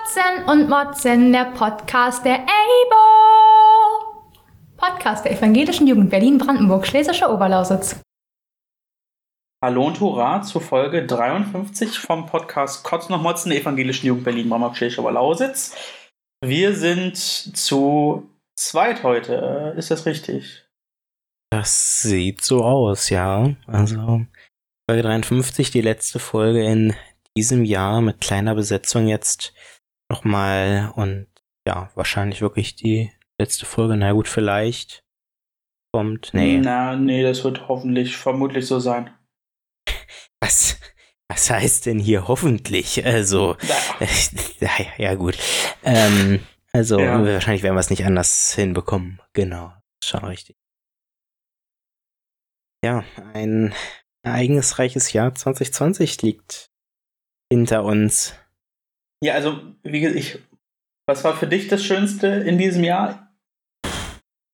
Kotzen und Motzen, der Podcast der EIBO. Podcast der Evangelischen Jugend Berlin-Brandenburg, Schlesische Oberlausitz. Hallo und Hurra zur Folge 53 vom Podcast Kotzen und Motzen der Evangelischen Jugend Berlin-Brandenburg, Schlesische Oberlausitz. Wir sind zu zweit heute, ist das richtig? Das sieht so aus, ja. Also Folge 53, die letzte Folge in diesem Jahr mit kleiner Besetzung jetzt nochmal und ja, wahrscheinlich wirklich die letzte Folge. Na gut, vielleicht kommt. Nee. Na, nee, das wird hoffentlich, vermutlich so sein. Was, was heißt denn hier hoffentlich? Also, ja, ja gut. Ähm, also, ja. wahrscheinlich werden wir es nicht anders hinbekommen. Genau, schon richtig. Ja, ein ereignisreiches Jahr 2020 liegt hinter uns. Ja, also, wie gesagt, ich, was war für dich das Schönste in diesem Jahr?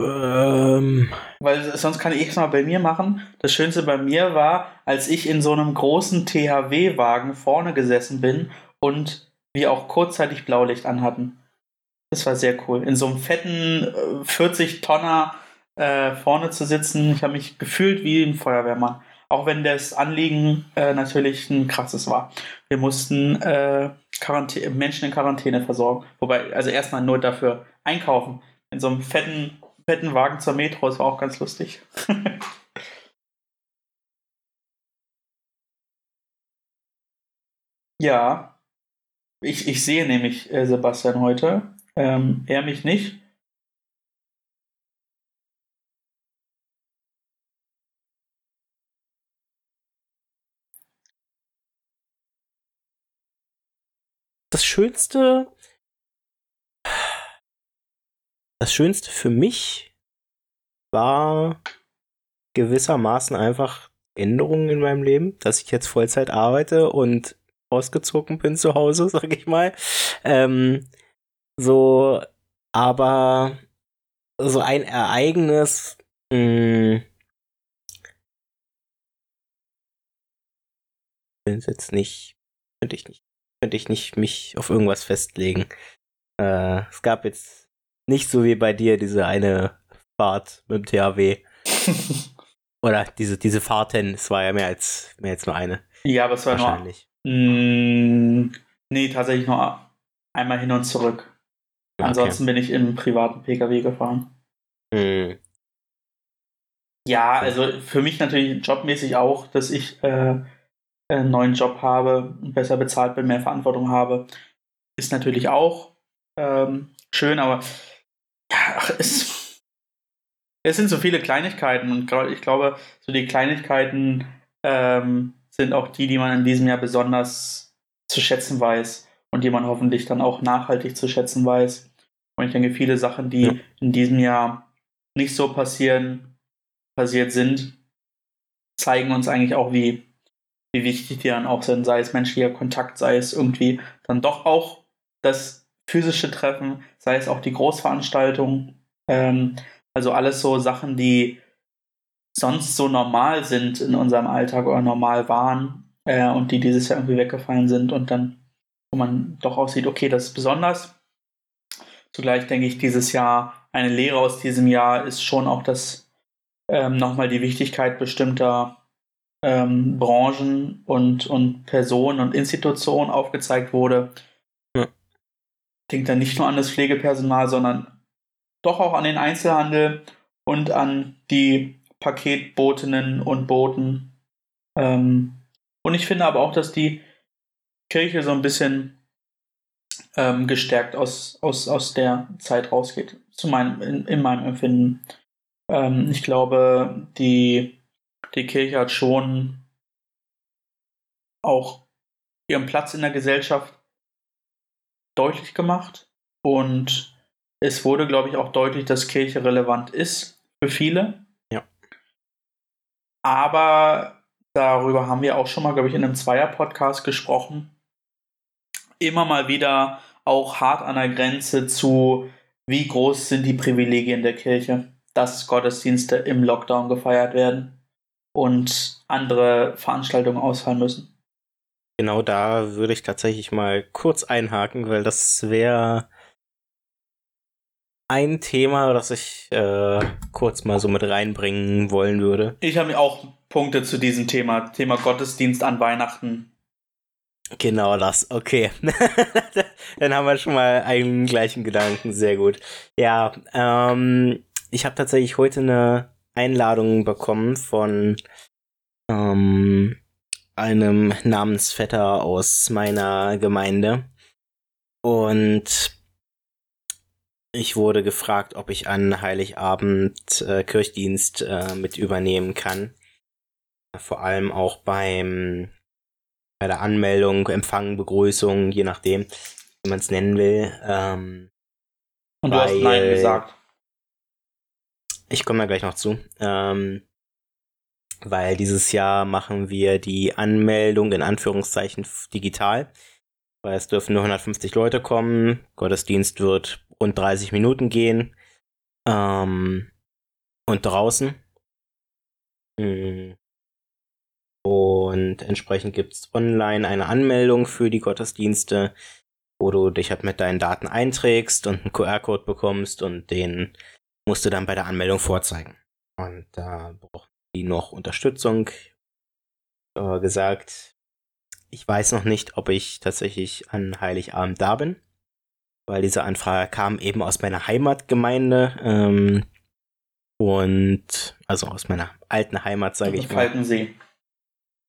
Ähm. Weil sonst kann ich es mal bei mir machen. Das Schönste bei mir war, als ich in so einem großen THW-Wagen vorne gesessen bin und wir auch kurzzeitig Blaulicht anhatten. Das war sehr cool. In so einem fetten 40-Tonner äh, vorne zu sitzen. Ich habe mich gefühlt wie ein Feuerwehrmann. Auch wenn das Anliegen äh, natürlich ein krasses war. Wir mussten äh, Menschen in Quarantäne versorgen. Wobei, also erstmal nur dafür einkaufen. In so einem fetten, fetten Wagen zur Metro, das war auch ganz lustig. ja. Ich, ich sehe nämlich äh, Sebastian heute. Ähm, er mich nicht. Das Schönste, das Schönste für mich war gewissermaßen einfach Änderungen in meinem Leben, dass ich jetzt Vollzeit arbeite und ausgezogen bin zu Hause, sag ich mal. Ähm, so, aber so ein Ereignis, mh, hm, jetzt nicht, könnte ich nicht könnte ich nicht mich auf irgendwas festlegen. Äh, es gab jetzt nicht so wie bei dir diese eine Fahrt mit dem THW. Oder diese, diese Fahrten, es war ja mehr als, mehr als nur eine. Ja, aber es war Wahrscheinlich. nur. Mh, nee, tatsächlich nur einmal hin und zurück. Okay. Ansonsten bin ich im privaten Pkw gefahren. Hm. Ja, also für mich natürlich jobmäßig auch, dass ich äh, einen neuen Job habe, besser bezahlt bin, mehr Verantwortung habe, ist natürlich auch ähm, schön, aber ja, es, es sind so viele Kleinigkeiten und ich glaube, so die Kleinigkeiten ähm, sind auch die, die man in diesem Jahr besonders zu schätzen weiß und die man hoffentlich dann auch nachhaltig zu schätzen weiß. Und ich denke, viele Sachen, die ja. in diesem Jahr nicht so passieren, passiert sind, zeigen uns eigentlich auch, wie wie wichtig die dann auch sind, sei es menschlicher Kontakt, sei es irgendwie dann doch auch das physische Treffen, sei es auch die Großveranstaltung. Ähm, also alles so Sachen, die sonst so normal sind in unserem Alltag oder normal waren äh, und die dieses Jahr irgendwie weggefallen sind und dann, wo man doch auch sieht, okay, das ist besonders. Zugleich denke ich, dieses Jahr, eine Lehre aus diesem Jahr ist schon auch das ähm, nochmal die Wichtigkeit bestimmter ähm, Branchen und, und Personen und Institutionen aufgezeigt wurde. Ja. Denkt dann nicht nur an das Pflegepersonal, sondern doch auch an den Einzelhandel und an die Paketbotinnen und Boten. Ähm, und ich finde aber auch, dass die Kirche so ein bisschen ähm, gestärkt aus, aus, aus der Zeit rausgeht, zu meinem, in, in meinem Empfinden. Ähm, ich glaube, die die Kirche hat schon auch ihren Platz in der Gesellschaft deutlich gemacht und es wurde, glaube ich, auch deutlich, dass Kirche relevant ist für viele. Ja. Aber darüber haben wir auch schon mal, glaube ich, in einem Zweier-Podcast gesprochen. Immer mal wieder auch hart an der Grenze zu, wie groß sind die Privilegien der Kirche, dass Gottesdienste im Lockdown gefeiert werden und andere Veranstaltungen ausfallen müssen. genau da würde ich tatsächlich mal kurz einhaken, weil das wäre ein Thema, das ich äh, kurz mal so mit reinbringen wollen würde. Ich habe auch Punkte zu diesem Thema, Thema Gottesdienst an Weihnachten. Genau das, okay. Dann haben wir schon mal einen gleichen Gedanken, sehr gut. Ja, ähm, ich habe tatsächlich heute eine Einladung bekommen von ähm, einem Namensvetter aus meiner Gemeinde. Und ich wurde gefragt, ob ich an Heiligabend äh, Kirchdienst äh, mit übernehmen kann. Vor allem auch beim bei der Anmeldung, Empfang, Begrüßung, je nachdem, wie man es nennen will. Ähm, Und du hast Nein gesagt. Ich komme da gleich noch zu. Ähm, weil dieses Jahr machen wir die Anmeldung in Anführungszeichen digital. Weil es dürfen nur 150 Leute kommen. Gottesdienst wird rund 30 Minuten gehen. Ähm, und draußen. Mhm. Und entsprechend gibt es online eine Anmeldung für die Gottesdienste, wo du dich halt mit deinen Daten einträgst und einen QR-Code bekommst und den musst du dann bei der Anmeldung vorzeigen. Und da braucht die noch Unterstützung. Äh, gesagt, ich weiß noch nicht, ob ich tatsächlich an Heiligabend da bin, weil diese Anfrage kam eben aus meiner Heimatgemeinde ähm, und also aus meiner alten Heimat, sage ich mal. Falkensee.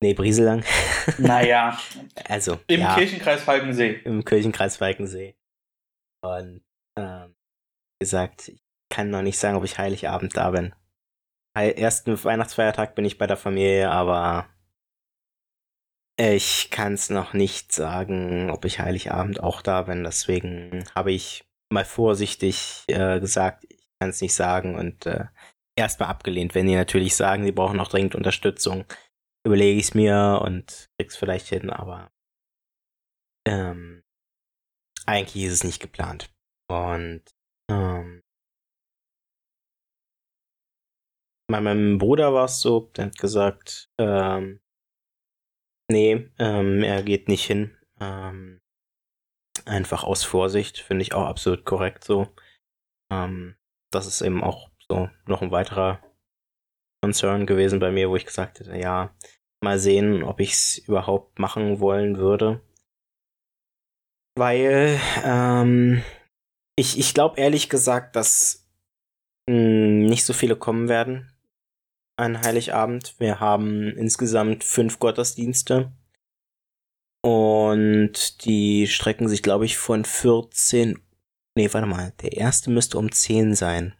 Nee, Brieselang. Naja. also. Im ja, Kirchenkreis Falkensee. Im Kirchenkreis Falkensee. Und ähm, gesagt, ich kann noch nicht sagen, ob ich Heiligabend da bin. Ersten Weihnachtsfeiertag bin ich bei der Familie, aber ich kann es noch nicht sagen, ob ich Heiligabend auch da bin. Deswegen habe ich mal vorsichtig äh, gesagt, ich kann es nicht sagen und äh, erstmal abgelehnt. Wenn die natürlich sagen, sie brauchen noch dringend Unterstützung, überlege ich es mir und krieg's vielleicht hin, aber ähm, eigentlich ist es nicht geplant. Und ähm, bei meinem Bruder war es so, der hat gesagt, ähm, nee, ähm, er geht nicht hin. Ähm, einfach aus Vorsicht, finde ich auch absolut korrekt so. Ähm, das ist eben auch so noch ein weiterer Concern gewesen bei mir, wo ich gesagt hätte, ja, mal sehen, ob ich es überhaupt machen wollen würde. Weil ähm, ich, ich glaube ehrlich gesagt, dass mh, hm, nicht so viele kommen werden an Heiligabend. Wir haben insgesamt fünf Gottesdienste. Und die strecken sich, glaube ich, von 14. Nee, warte mal. Der erste müsste um 10 sein.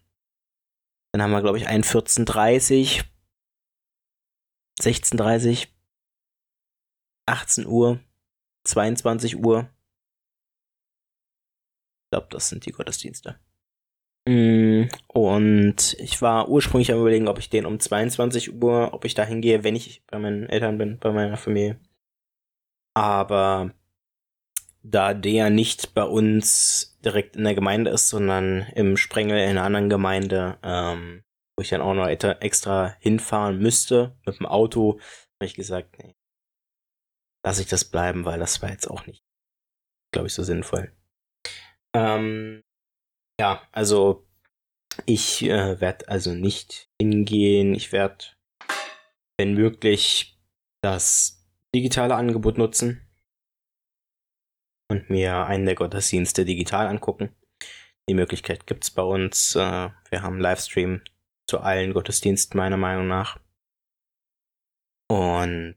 Dann haben wir, glaube ich, einen 14.30, 16.30, 18 Uhr, 22 Uhr. Ich glaube, das sind die Gottesdienste. Mm, und ich war ursprünglich am überlegen, ob ich den um 22 Uhr, ob ich da hingehe, wenn ich bei meinen Eltern bin, bei meiner Familie. Aber da der nicht bei uns direkt in der Gemeinde ist, sondern im Sprengel in einer anderen Gemeinde, ähm, wo ich dann auch noch extra hinfahren müsste mit dem Auto, habe ich gesagt, nee, lasse ich das bleiben, weil das war jetzt auch nicht, glaube ich, so sinnvoll. Ähm, ja, also ich äh, werde also nicht hingehen. Ich werde, wenn möglich, das digitale Angebot nutzen und mir einen der Gottesdienste digital angucken. Die Möglichkeit gibt es bei uns. Äh, wir haben Livestream zu allen Gottesdiensten meiner Meinung nach. Und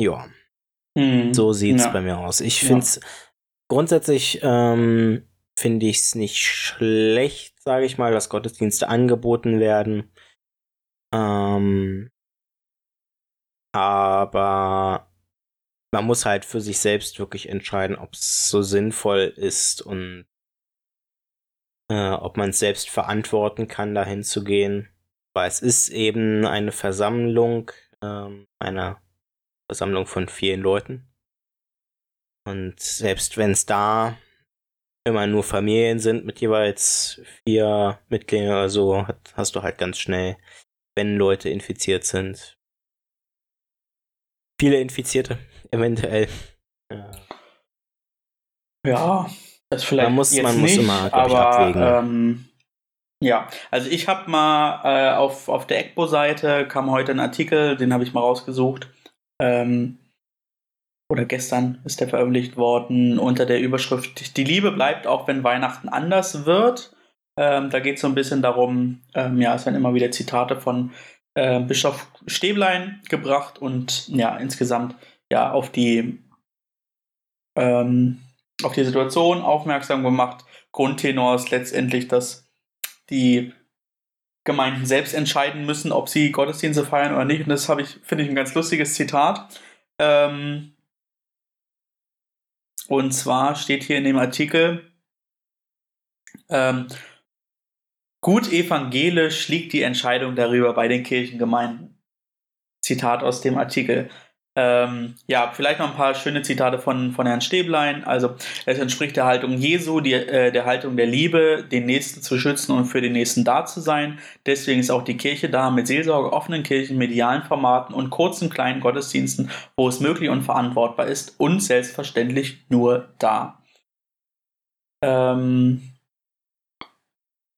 ja, hm, so sieht's ja. bei mir aus. Ich ja. finde es grundsätzlich ähm, finde ich es nicht schlecht, sage ich mal, dass Gottesdienste angeboten werden. Ähm, aber man muss halt für sich selbst wirklich entscheiden, ob es so sinnvoll ist und äh, ob man es selbst verantworten kann, dahin zu gehen. Weil es ist eben eine Versammlung, ähm, eine Versammlung von vielen Leuten. Und selbst wenn es da immer nur Familien sind mit jeweils vier Mitgliedern oder so, hast du halt ganz schnell, wenn Leute infiziert sind, viele Infizierte. eventuell. Ja. Ja, das vielleicht Man muss- jetzt man muss nicht, immer, glaub ich, aber abwägen. ähm, ja, also ich habe mal äh, auf, auf der ECBO-Seite kam heute ein Artikel, den habe ich mal rausgesucht. Ähm, oder gestern ist der veröffentlicht worden unter der Überschrift Die Liebe bleibt auch wenn Weihnachten anders wird. Ähm, da geht es so ein bisschen darum, ähm, ja, es werden immer wieder Zitate von äh, Bischof Stäblein gebracht und ja, insgesamt ja auf die ähm, auf die Situation aufmerksam gemacht. Grundtenor ist letztendlich, dass die Gemeinden selbst entscheiden müssen, ob sie Gottesdienste feiern oder nicht. Und das habe ich, finde ich, ein ganz lustiges Zitat. Ähm, und zwar steht hier in dem Artikel, ähm, gut evangelisch liegt die Entscheidung darüber bei den Kirchengemeinden. Zitat aus dem Artikel. Ähm, ja, vielleicht noch ein paar schöne Zitate von, von Herrn Stäblein. Also, es entspricht der Haltung Jesu, die, äh, der Haltung der Liebe, den Nächsten zu schützen und für den Nächsten da zu sein. Deswegen ist auch die Kirche da mit Seelsorge, offenen Kirchen, medialen Formaten und kurzen kleinen Gottesdiensten, wo es möglich und verantwortbar ist und selbstverständlich nur da. Ähm,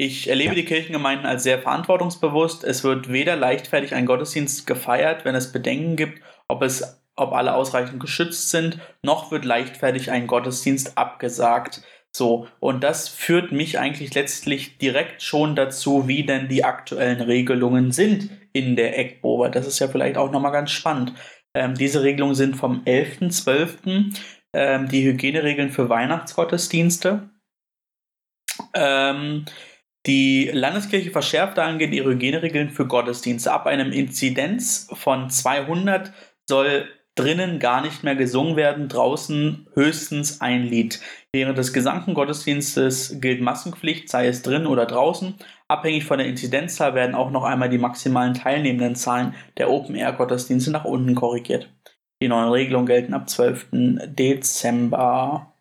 ich erlebe die Kirchengemeinden als sehr verantwortungsbewusst. Es wird weder leichtfertig ein Gottesdienst gefeiert, wenn es Bedenken gibt, ob, es, ob alle ausreichend geschützt sind, noch wird leichtfertig ein Gottesdienst abgesagt. So, und das führt mich eigentlich letztlich direkt schon dazu, wie denn die aktuellen Regelungen sind in der ECBO, das ist ja vielleicht auch nochmal ganz spannend. Ähm, diese Regelungen sind vom 11.12. Ähm, die Hygieneregeln für Weihnachtsgottesdienste. Ähm, die Landeskirche verschärft dahingehend ihre Hygieneregeln für Gottesdienste. Ab einem Inzidenz von 200 soll drinnen gar nicht mehr gesungen werden, draußen höchstens ein Lied. Während des gesamten Gottesdienstes gilt Maskenpflicht, sei es drin oder draußen. Abhängig von der Inzidenzzahl werden auch noch einmal die maximalen teilnehmenden Zahlen der Open-Air-Gottesdienste nach unten korrigiert. Die neuen Regelungen gelten ab 12. Dezember.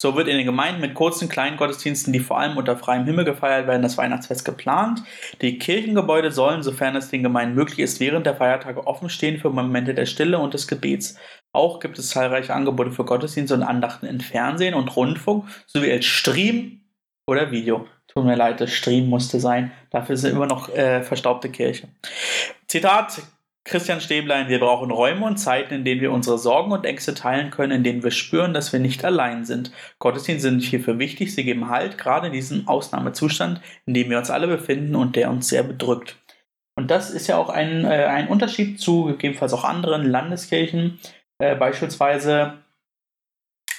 So wird in den Gemeinden mit kurzen kleinen Gottesdiensten, die vor allem unter freiem Himmel gefeiert werden, das Weihnachtsfest geplant. Die Kirchengebäude sollen, sofern es den Gemeinden möglich ist, während der Feiertage offen stehen für Momente der Stille und des Gebets. Auch gibt es zahlreiche Angebote für Gottesdienste und Andachten in Fernsehen und Rundfunk sowie als Stream oder Video. Tut mir leid, das Stream musste sein. Dafür ist immer noch äh, verstaubte Kirche. Zitat Christian Stäblein, wir brauchen Räume und Zeiten, in denen wir unsere Sorgen und Ängste teilen können, in denen wir spüren, dass wir nicht allein sind. Gottesdienste sind hierfür wichtig, sie geben Halt, gerade in diesem Ausnahmezustand, in dem wir uns alle befinden und der uns sehr bedrückt. Und das ist ja auch ein, äh, ein Unterschied zu gegebenenfalls auch anderen Landeskirchen, äh, beispielsweise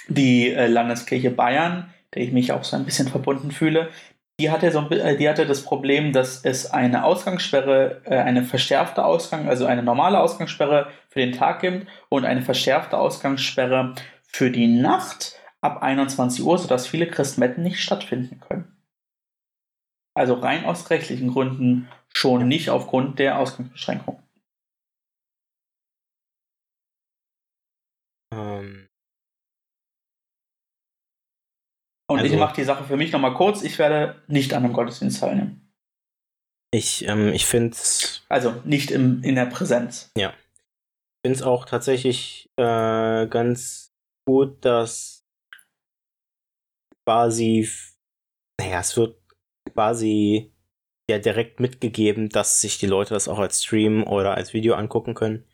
die äh, Landeskirche Bayern, der ich mich auch so ein bisschen verbunden fühle, die hatte, so, äh, die hatte das Problem, dass es eine Ausgangssperre, äh, eine verschärfte Ausgang, also eine normale Ausgangssperre für den Tag gibt und eine verschärfte Ausgangssperre für die Nacht ab 21 Uhr, sodass viele Christmetten nicht stattfinden können. Also rein aus rechtlichen Gründen schon nicht aufgrund der Ausgangsbeschränkung. Und ich Also- mache die Sache für mich nochmal kurz. Ich werde nicht an einem Gottesdienst teilnehmen. ich ähm, ich finde es Also nicht im, in der Präsenz. find's auch tatsächlich äh, ganz gut, dass quasi, naja, es wird quasi ja direkt mitgegeben, dass sich die Leute das auch als Stream oder als Video angucken können.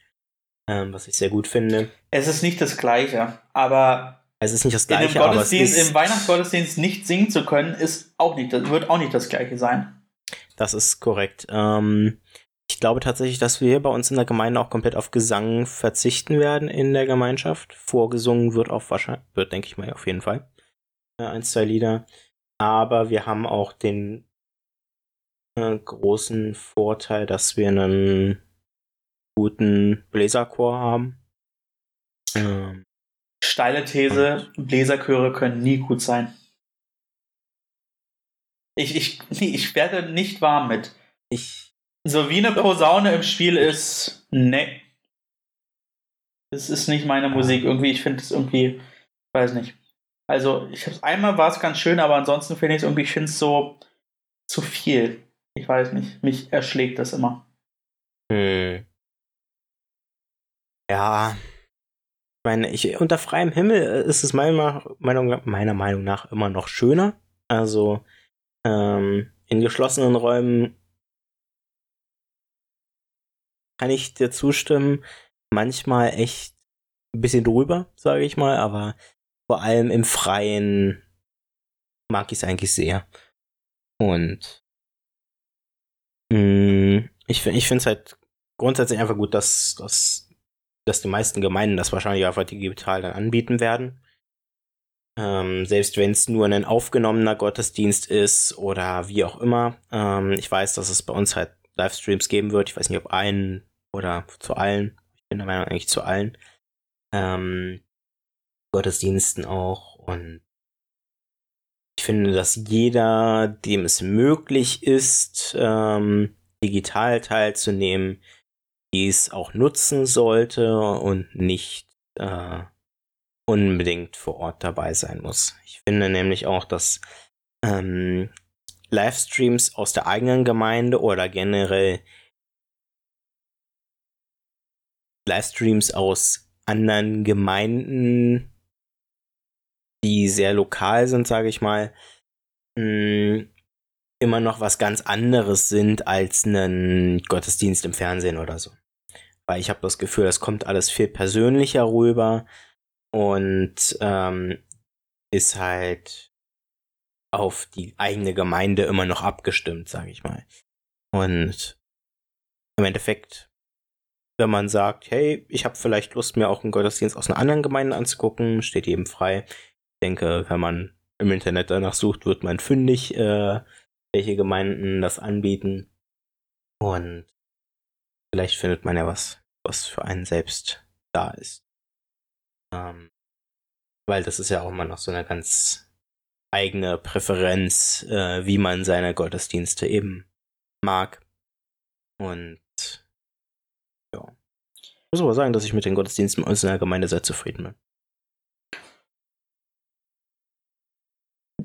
Ähm, was ich sehr gut finde. Es ist nicht das Gleiche, aber Es ist nicht das in gleiche, aber es ist, im Weihnachtsgottesdienst nicht singen zu können, ist auch nicht, das wird auch nicht das Gleiche sein. Das ist korrekt. Ähm, ich glaube tatsächlich, dass wir bei uns in der Gemeinde auch komplett auf Gesang verzichten werden in der Gemeinschaft. Vorgesungen wird auf wahrscheinlich, wird, denke ich mal, auf jeden Fall. Äh, ein, zwei Lieder. Aber wir haben auch den äh, großen Vorteil, dass wir einen guten Bläserchor haben. Ähm, Steile These, Bläserchöre können nie gut sein. Ich, ich, nee, ich werde nicht warm mit. ich, So wie eine Posaune im Spiel ist, nee. Das ist nicht meine Musik. Irgendwie, ich finde es irgendwie, weiß nicht. Also, ich hab's einmal war es ganz schön, aber ansonsten finde ich es irgendwie, ich finde es so zu viel. Ich weiß nicht. Mich erschlägt das immer. hm. Ja, meine, ich, unter freiem Himmel ist es meiner Meinung, meiner Meinung nach immer noch schöner. Also ähm, in geschlossenen Räumen kann ich dir zustimmen. Manchmal echt ein bisschen drüber, sage ich mal, aber vor allem im Freien mag ich es eigentlich sehr. Und mh, mm, ich, ich finde es halt grundsätzlich einfach gut, dass, dass, dass die meisten Gemeinden das wahrscheinlich einfach digital dann anbieten werden. Ähm, selbst wenn es nur ein aufgenommener Gottesdienst ist oder wie auch immer. Ähm, ich weiß, dass es bei uns halt Livestreams geben wird. Ich weiß nicht, ob einen oder zu allen. Ich bin der Meinung eigentlich zu allen. Ähm, Gottesdiensten auch. Und ich finde, dass jeder, dem es möglich ist, ähm, digital teilzunehmen, dies auch nutzen sollte und nicht äh, unbedingt vor Ort dabei sein muss. Ich finde nämlich auch, dass ähm, Livestreams aus der eigenen Gemeinde oder generell Livestreams aus anderen Gemeinden, die sehr lokal sind, sage ich mal, mh, mm, immer noch was ganz anderes sind als einen Gottesdienst im Fernsehen oder so. Weil ich habe das Gefühl, das kommt alles viel persönlicher rüber und ähm, ist halt auf die eigene Gemeinde immer noch abgestimmt, sage ich mal. Und im Endeffekt, wenn man sagt, hey, ich habe vielleicht Lust, mir auch einen Gottesdienst aus einer anderen Gemeinde anzugucken, steht jedem frei. Ich denke, wenn man im Internet danach sucht, wird man fündig, äh, welche Gemeinden das anbieten. Und vielleicht findet man ja was, was für einen selbst da ist. Ähm, weil das ist ja auch immer noch so eine ganz eigene Präferenz, äh, wie man seine Gottesdienste eben mag. Und ja. Ich muss aber sagen, dass ich mit den Gottesdiensten in der Gemeinde sehr zufrieden bin.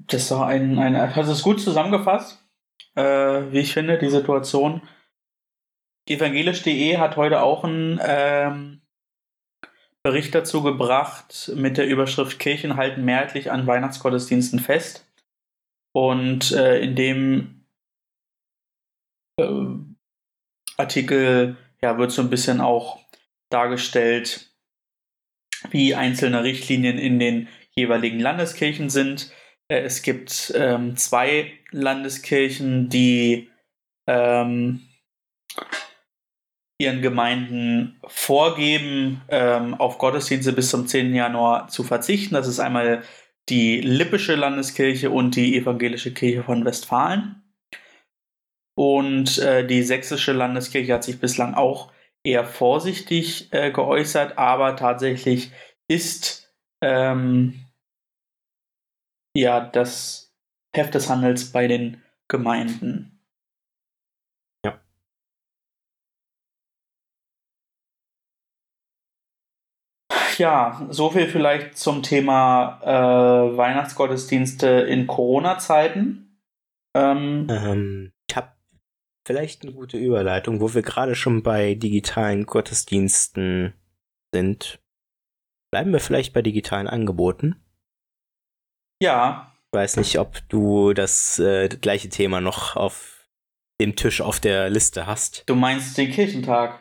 Das war ein, ein hast es gut zusammengefasst, äh, wie ich finde, die Situation. Evangelisch.de hat heute auch ein ähm, Bericht dazu gebracht mit der Überschrift Kirchen halten mehrheitlich an Weihnachtsgottesdiensten fest. Und äh, in dem äh, Artikel ja, wird so ein bisschen auch dargestellt, wie einzelne Richtlinien in den jeweiligen Landeskirchen sind. Äh, es gibt ähm, zwei Landeskirchen, die ähm, ihren Gemeinden vorgeben, ähm, auf Gottesdienste bis zum 10. Januar zu verzichten. Das ist einmal die Lippische Landeskirche und die Evangelische Kirche von Westfalen. Und äh, die Sächsische Landeskirche hat sich bislang auch eher vorsichtig äh, geäußert, aber tatsächlich ist ähm, ja das Heft des Handels bei den Gemeinden. Ja, so viel vielleicht zum Thema äh, Weihnachtsgottesdienste in Corona-Zeiten. Ähm, ähm, ich habe vielleicht eine gute Überleitung, wo wir gerade schon bei digitalen Gottesdiensten sind. Bleiben wir vielleicht bei digitalen Angeboten? Ja. Ich weiß nicht, ob du das, äh, das gleiche Thema noch auf dem Tisch auf der Liste hast. Du meinst den Kirchentag?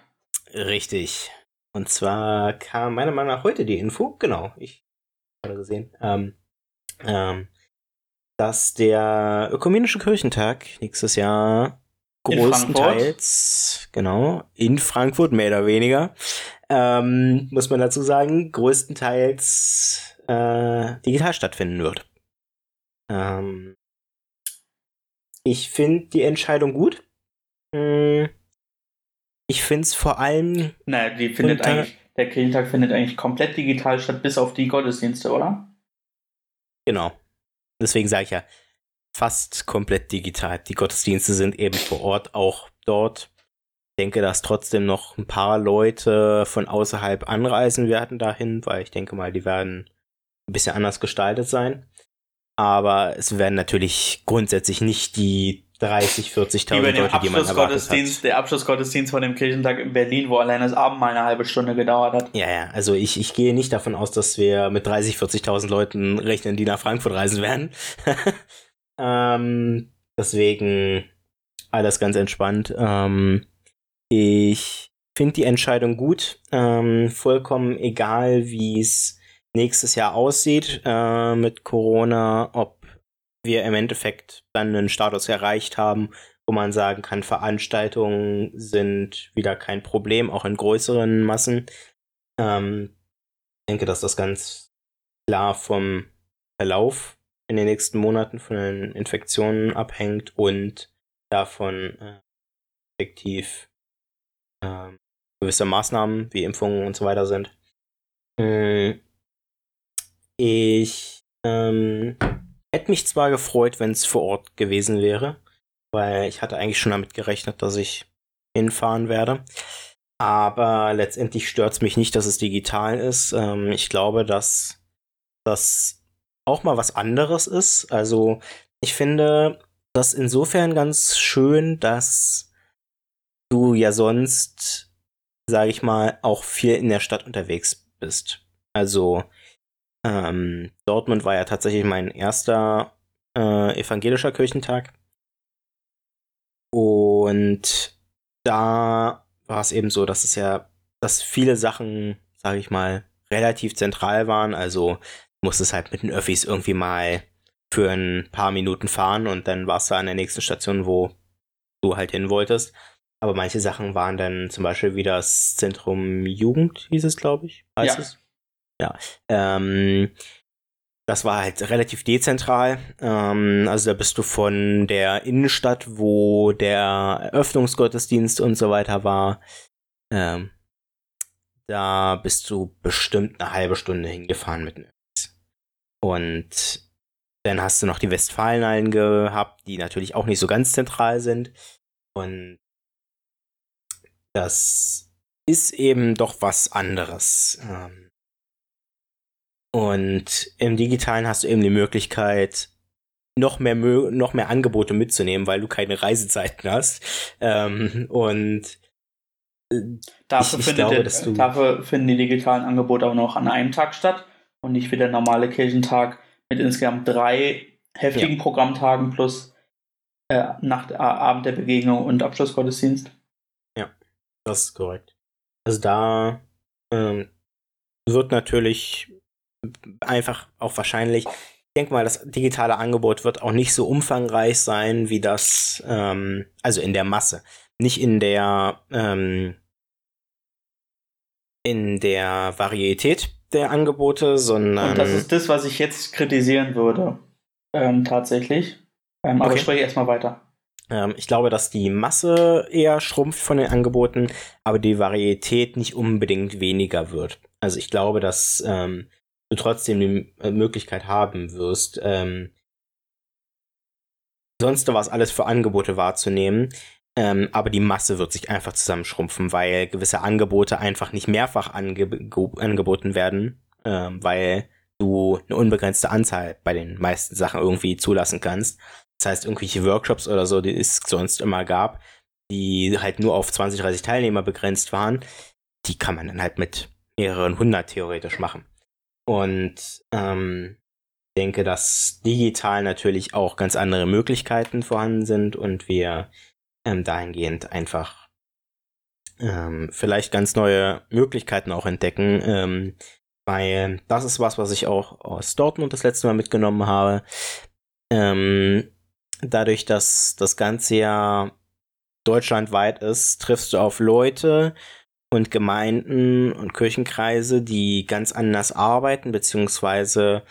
Richtig. Und zwar kam meiner Meinung nach heute die Info, genau, ich habe gesehen, ähm, ähm, dass der Ökumenische Kirchentag nächstes Jahr größtenteils, genau, in Frankfurt mehr oder weniger, ähm, muss man dazu sagen, größtenteils äh, digital stattfinden wird. Ähm, ich finde die Entscheidung gut. Hm, ich finde es vor allem. Naja, die findet eigentlich, der Kirchentag findet eigentlich komplett digital statt, bis auf die Gottesdienste, oder? Genau. Deswegen sage ich ja, fast komplett digital. Die Gottesdienste sind eben vor Ort auch dort. Ich denke, dass trotzdem noch ein paar Leute von außerhalb anreisen werden dahin, weil ich denke mal, die werden ein bisschen anders gestaltet sein. Aber es werden natürlich grundsätzlich nicht die 30, 40.000 Wie bei dem Leute, die man Abschlussgottesdienst, hat. der Abschlussgottesdienst von dem Kirchentag in Berlin, wo allein das Abendmahl eine halbe Stunde gedauert hat. Ja, ja, also ich, ich gehe nicht davon aus, dass wir mit 30, 40.000 Leuten rechnen, die nach Frankfurt reisen werden. ähm, deswegen alles ganz entspannt. Ähm, ich finde die Entscheidung gut. Ähm, vollkommen egal, wie es nächstes Jahr aussieht äh, mit Corona, ob wir im Endeffekt dann einen Status erreicht haben, wo man sagen kann, Veranstaltungen sind wieder kein Problem, auch in größeren Massen. Ähm, ich denke, dass das ganz klar vom Verlauf in den nächsten Monaten von den Infektionen abhängt und davon äh, effektiv äh, gewisse Maßnahmen wie Impfungen und so weiter sind. Ähm, ich ähm, hätte mich zwar gefreut, wenn es vor Ort gewesen wäre, weil ich hatte eigentlich schon damit gerechnet, dass ich hinfahren werde. Aber letztendlich stört es mich nicht, dass es digital ist. Ähm, ich glaube, dass das auch mal was anderes ist. Also ich finde das insofern ganz schön, dass du ja sonst, sage ich mal, auch viel in der Stadt unterwegs bist. Also ähm, Dortmund war ja tatsächlich mein erster äh, evangelischer Kirchentag. Und da war es eben so, dass es ja, dass viele Sachen, sage ich mal, relativ zentral waren. Also musstest halt mit den Öffis irgendwie mal für ein paar Minuten fahren und dann warst du an der nächsten Station, wo du halt hin wolltest. Aber manche Sachen waren dann zum Beispiel wie das Zentrum Jugend, hieß es, glaube ich. Heißt Ja. es? Ja. Ähm, das war halt relativ dezentral. Ähm, also da bist du von der Innenstadt, wo der Eröffnungsgottesdienst und so weiter war. Ähm, da bist du bestimmt eine halbe Stunde hingefahren mit Öffis. Und dann hast du noch die Westfalenhallen gehabt, die natürlich auch nicht so ganz zentral sind. Und das ist eben doch was anderes. Ähm, und im Digitalen hast du eben die Möglichkeit, noch mehr, noch mehr Angebote mitzunehmen, weil du keine Reisezeiten hast. Ähm, und Dafür, Ich- ich glaube, der, dafür finden die digitalen Angebote auch noch an einem Tag statt und nicht wie der normale Kirchentag mit insgesamt drei heftigen Programmtagen plus äh, Nacht, äh, Abend der Begegnung und Abschlussgottesdienst. Das ist korrekt. Also da ähm, wird natürlich einfach auch wahrscheinlich, ich denke mal, das digitale Angebot wird auch nicht so umfangreich sein wie das, ähm, also in der Masse. Nicht in der, ähm, in der Varietät der Angebote, sondern Und das ist das, was ich jetzt kritisieren würde. Ähm, tatsächlich. Ähm, Aber Okay. ich spreche erstmal weiter. Ähm, ich glaube, dass die Masse eher schrumpft von den Angeboten, aber die Varietät nicht unbedingt weniger wird. Also ich glaube, dass ähm, du trotzdem die äh, Möglichkeit haben wirst, ähm, sonst was alles für Angebote wahrzunehmen. Ähm, aber die Masse wird sich einfach zusammenschrumpfen, weil gewisse Angebote einfach nicht mehrfach ange angeboten werden, ähm, weil du eine unbegrenzte Anzahl bei den meisten Sachen irgendwie zulassen kannst. Das heißt, irgendwelche Workshops oder so, die es sonst immer gab, die halt nur auf 20, 30 Teilnehmer begrenzt waren, die kann man dann halt mit mehreren hundert theoretisch machen. Und ähm, denke, dass digital natürlich auch ganz andere Möglichkeiten vorhanden sind und wir ähm, dahingehend einfach ähm, vielleicht ganz neue Möglichkeiten auch entdecken. Ähm, weil das ist was, was ich auch aus Dortmund das letzte Mal mitgenommen habe. Ähm, dadurch, dass das Ganze ja deutschlandweit ist, triffst du auf Leute und Gemeinden und Kirchenkreise, die ganz anders arbeiten, beziehungsweise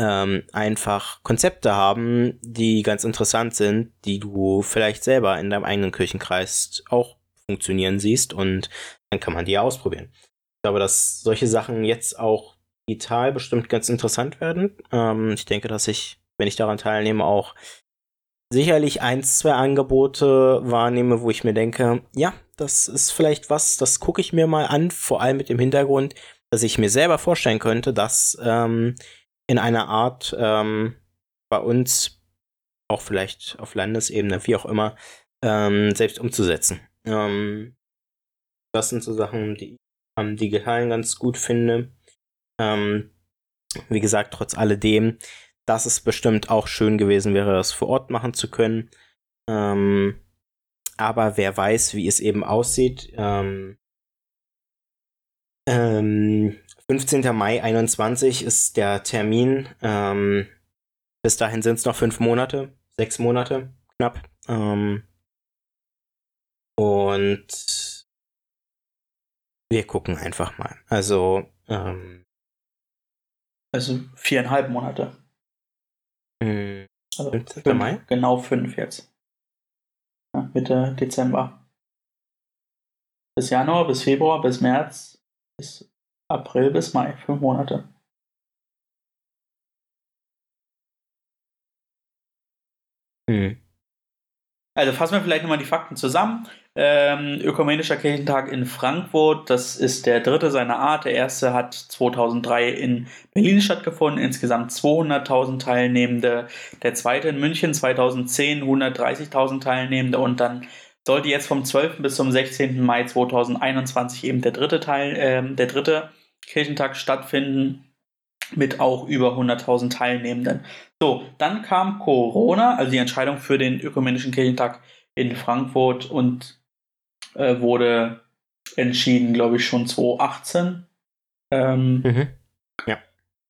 ähm, einfach Konzepte haben, die ganz interessant sind, die du vielleicht selber in deinem eigenen Kirchenkreis auch funktionieren siehst und dann kann man die ausprobieren. Ich glaube, dass solche Sachen jetzt auch digital bestimmt ganz interessant werden. Ähm, ich denke, dass ich, wenn ich daran teilnehme, auch sicherlich eins, zwei Angebote wahrnehme, wo ich mir denke, ja, das ist vielleicht was, das gucke ich mir mal an, vor allem mit dem Hintergrund, dass ich mir selber vorstellen könnte, dass ähm, in einer Art ähm, bei uns auch vielleicht auf Landesebene, wie auch immer, ähm, selbst umzusetzen. Ähm, das sind so Sachen, die ich am Digitalen ganz gut finde. Ähm, wie gesagt, trotz alledem, dass es bestimmt auch schön gewesen wäre, das vor Ort machen zu können. Ähm, aber wer weiß, wie es eben aussieht. Ähm, 15. Ähm, Mai 21 ist der Termin. Ähm, bis dahin sind es noch fünf Monate, sechs Monate knapp. Ähm, und wir gucken einfach mal. Also, ähm, also viereinhalb Monate. Mh, also fünf, Mai? Genau fünf jetzt. Ja, Mitte Dezember. Bis Januar, bis Februar, bis März, bis April, bis Mai. Fünf Monate. Hm. Also fassen wir vielleicht nochmal die Fakten zusammen. Ähm, Ökumenischer Kirchentag in Frankfurt, das ist der dritte seiner Art. Der erste hat 2003 in Berlin stattgefunden, insgesamt 200.000 Teilnehmende. Der zweite in München 2010 130.000 Teilnehmende und dann sollte jetzt vom 12. bis zum 16. Mai 2021 eben der dritte Teil, äh, der dritte Kirchentag stattfinden mit auch über 100.000 Teilnehmenden. So, dann kam Corona, also die Entscheidung für den Ökumenischen Kirchentag in Frankfurt und äh, wurde entschieden, glaube ich, schon 2018. Ähm, mhm. Ja.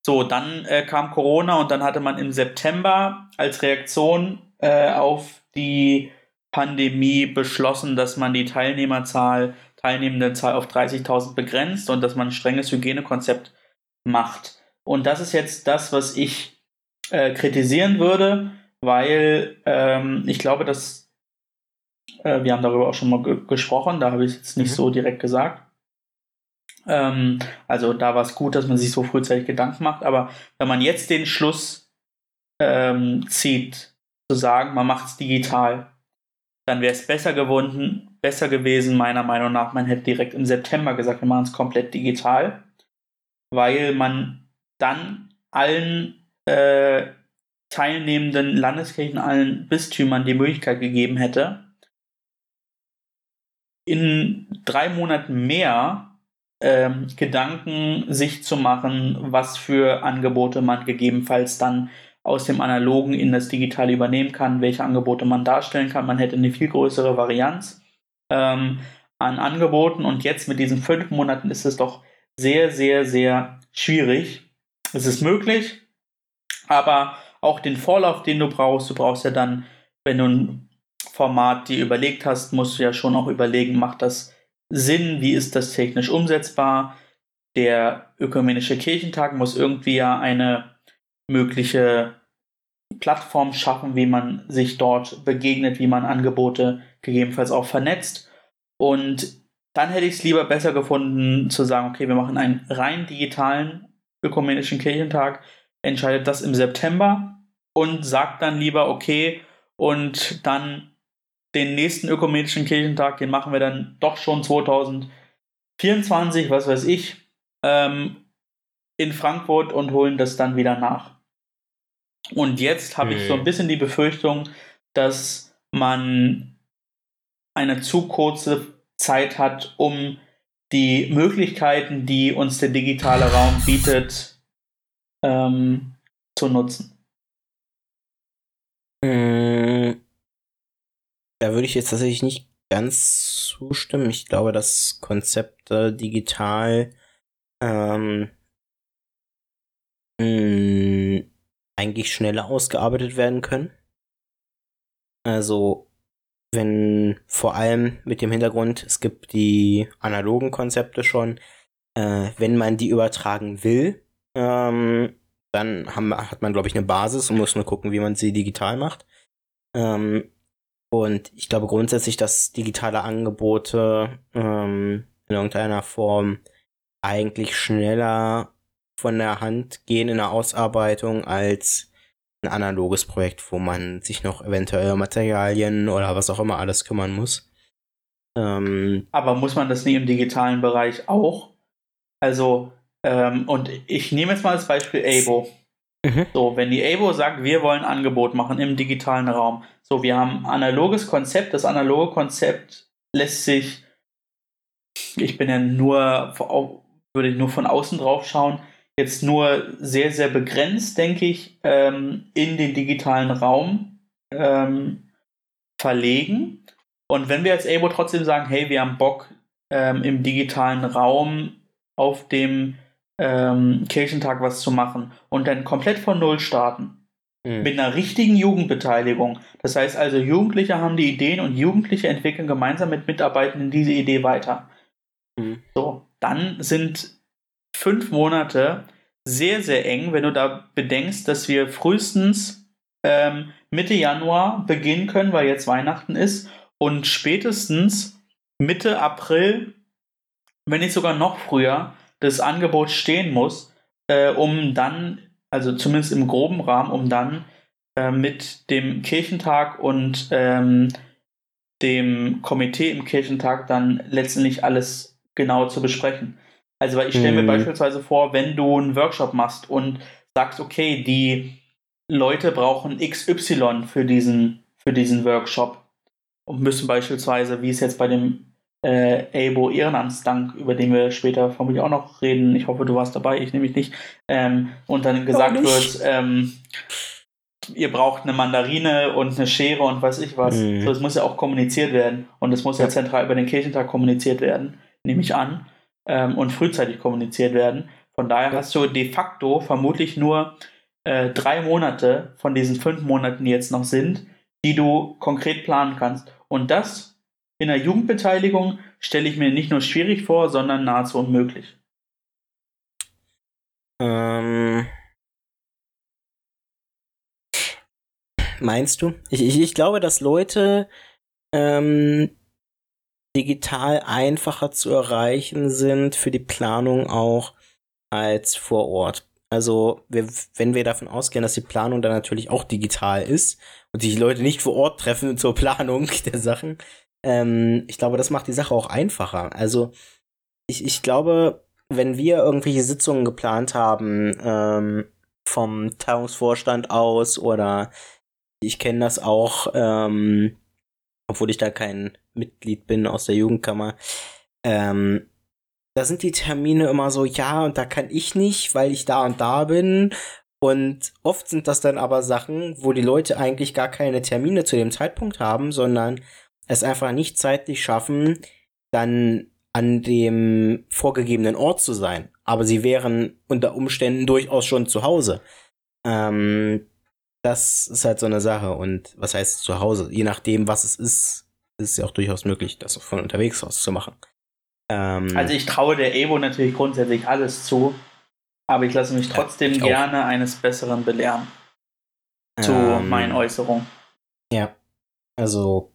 So, dann äh, kam Corona und dann hatte man im September als Reaktion äh, auf die Pandemie beschlossen, dass man die Teilnehmerzahl, Teilnehmendenzahl auf 30.000 begrenzt und dass man ein strenges Hygienekonzept macht. Und das ist jetzt das, was ich äh, kritisieren würde, weil ähm, ich glaube, dass äh, wir haben darüber auch schon mal ge gesprochen, da habe ich es jetzt nicht mhm. so direkt gesagt. Ähm, also da war es gut, dass man sich so frühzeitig Gedanken macht, aber wenn man jetzt den Schluss ähm, zieht, zu sagen, man macht es digital, dann wäre es besser geworden, besser gewesen, meiner Meinung nach, man hätte direkt im September gesagt, wir machen es komplett digital, weil man dann allen äh, teilnehmenden Landeskirchen, allen Bistümern die Möglichkeit gegeben hätte, in drei Monaten mehr ähm, Gedanken sich zu machen, was für Angebote man gegebenenfalls dann aus dem Analogen in das Digitale übernehmen kann, welche Angebote man darstellen kann. Man hätte eine viel größere Varianz ähm, an Angeboten und jetzt mit diesen fünf Monaten ist es doch sehr, sehr, sehr schwierig. Es ist möglich, aber auch den Vorlauf, den du brauchst, du brauchst ja dann, wenn du ein Format dir überlegt hast, musst du ja schon auch überlegen, macht das Sinn, wie ist das technisch umsetzbar? Der ökumenische Kirchentag muss irgendwie ja eine mögliche Plattform schaffen, wie man sich dort begegnet, wie man Angebote gegebenenfalls auch vernetzt. Und dann hätte ich es lieber besser gefunden zu sagen, okay, wir machen einen rein digitalen ökumenischen Kirchentag, entscheidet das im September und sagt dann lieber, okay, und dann den nächsten ökumenischen Kirchentag, den machen wir dann doch schon 2024, was weiß ich, ähm, in Frankfurt und holen das dann wieder nach. Und jetzt habe ich so ein bisschen die Befürchtung, dass man eine zu kurze Zeit hat, um die Möglichkeiten, die uns der digitale Raum bietet, ähm, zu nutzen. Mhm. Da würde ich jetzt tatsächlich nicht ganz zustimmen. Ich glaube, dass Konzepte digital ähm, mh, hm, eigentlich schneller ausgearbeitet werden können. Also, wenn vor allem mit dem Hintergrund, es gibt die analogen Konzepte schon, äh, wenn man die übertragen will, ähm, dann haben, hat man, glaube ich, eine Basis und muss nur gucken, wie man sie digital macht. Ähm, und ich glaube grundsätzlich, dass digitale Angebote ähm, in irgendeiner Form eigentlich schneller von der Hand gehen in der Ausarbeitung als ein analoges Projekt, wo man sich noch eventuell Materialien oder was auch immer alles kümmern muss. Ähm, Aber muss man das nicht im digitalen Bereich auch? Also, ähm, und ich nehme jetzt mal als Beispiel Abo. Mhm. So, wenn die ABO sagt, wir wollen Angebot machen im digitalen Raum. So, wir haben ein analoges Konzept. Das analoge Konzept lässt sich, ich bin ja nur, würde ich nur von außen drauf schauen, jetzt nur sehr, sehr begrenzt, denke ich, ähm, in den digitalen Raum ähm, verlegen. Und wenn wir als ABO trotzdem sagen, hey, wir haben Bock ähm, im digitalen Raum auf dem ähm, Kirchentag was zu machen und dann komplett von Null starten. Mhm. Mit einer richtigen Jugendbeteiligung. Das heißt also, Jugendliche haben die Ideen und Jugendliche entwickeln gemeinsam mit Mitarbeitenden diese Idee weiter. Mhm. So, dann sind fünf Monate sehr, sehr eng, wenn du da bedenkst, dass wir frühestens ähm, Mitte Januar beginnen können, weil jetzt Weihnachten ist, und spätestens Mitte April, wenn nicht sogar noch früher, das Angebot stehen muss, äh, um dann, also zumindest im groben Rahmen, um dann äh, mit dem Kirchentag und ähm, dem Komitee im Kirchentag dann letztendlich alles genau zu besprechen. Also, weil ich stelle mir mhm. beispielsweise vor, wenn du einen Workshop machst und sagst, okay, die Leute brauchen XY für diesen, für diesen Workshop und müssen beispielsweise, wie es jetzt bei dem äh, Abo Ehrenamtsdank, über den wir später vermutlich auch noch reden, ich hoffe, du warst dabei, ich nämlich nicht, ähm, und dann gesagt wird, ähm, ihr braucht eine Mandarine und eine Schere und weiß ich was. Mhm. So, es muss ja auch kommuniziert werden und es muss ja. ja zentral über den Kirchentag kommuniziert werden, nehme ich an ähm, und frühzeitig kommuniziert werden. Von daher hast du de facto vermutlich nur äh, drei Monate von diesen fünf Monaten, die jetzt noch sind, die du konkret planen kannst. Und das in der Jugendbeteiligung stelle ich mir nicht nur schwierig vor, sondern nahezu unmöglich. Ähm. Meinst du? Ich, ich, ich glaube, dass Leute ähm, digital einfacher zu erreichen sind für die Planung auch als vor Ort. Also, wir, wenn wir davon ausgehen, dass die Planung dann natürlich auch digital ist und sich die Leute nicht vor Ort treffen zur Planung der Sachen, ähm, ich glaube, das macht die Sache auch einfacher. Also, ich, ich glaube, wenn wir irgendwelche Sitzungen geplant haben, ähm, vom Tagungsvorstand aus oder ich kenne das auch, ähm, obwohl ich da kein Mitglied bin aus der Jugendkammer, ähm, da sind die Termine immer so, ja, und da kann ich nicht, weil ich da und da bin. Und oft sind das dann aber Sachen, wo die Leute eigentlich gar keine Termine zu dem Zeitpunkt haben, sondern es einfach nicht zeitlich schaffen, dann an dem vorgegebenen Ort zu sein. Aber sie wären unter Umständen durchaus schon zu Hause. Ähm, das ist halt so eine Sache. Und was heißt zu Hause? Je nachdem, was es ist, ist es ja auch durchaus möglich, das von unterwegs aus zu machen. Ähm, also ich traue der Evo natürlich grundsätzlich alles zu, aber ich lasse mich trotzdem ja, gerne eines Besseren belehren. Zu ähm, meinen Äußerungen. Ja. Also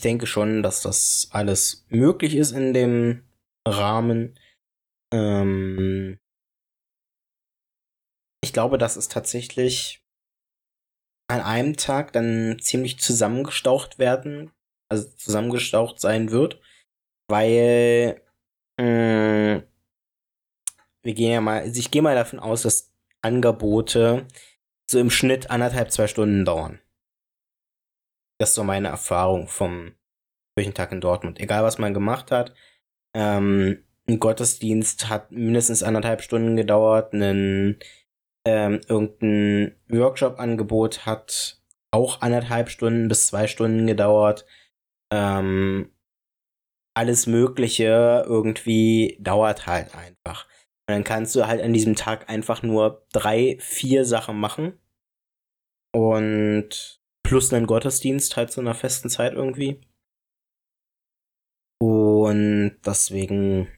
denke schon, dass das alles möglich ist in dem Rahmen. Ähm, ich glaube, dass es tatsächlich an einem Tag dann ziemlich zusammengestaucht werden, also zusammengestaucht sein wird, weil mm, wir gehen ja mal, also ich gehe mal davon aus, dass Angebote so im Schnitt anderthalb, zwei Stunden dauern. Das ist so meine Erfahrung vom Kirchentag in Dortmund. Egal, was man gemacht hat, ähm, ein Gottesdienst hat mindestens anderthalb Stunden gedauert, ein ähm, irgendein Workshop-Angebot hat auch anderthalb Stunden bis zwei Stunden gedauert. Ähm, alles Mögliche irgendwie dauert halt einfach. Und dann kannst du halt an diesem Tag einfach nur drei, vier Sachen machen. Und plus einen Gottesdienst halt zu einer festen Zeit irgendwie. Und deswegen.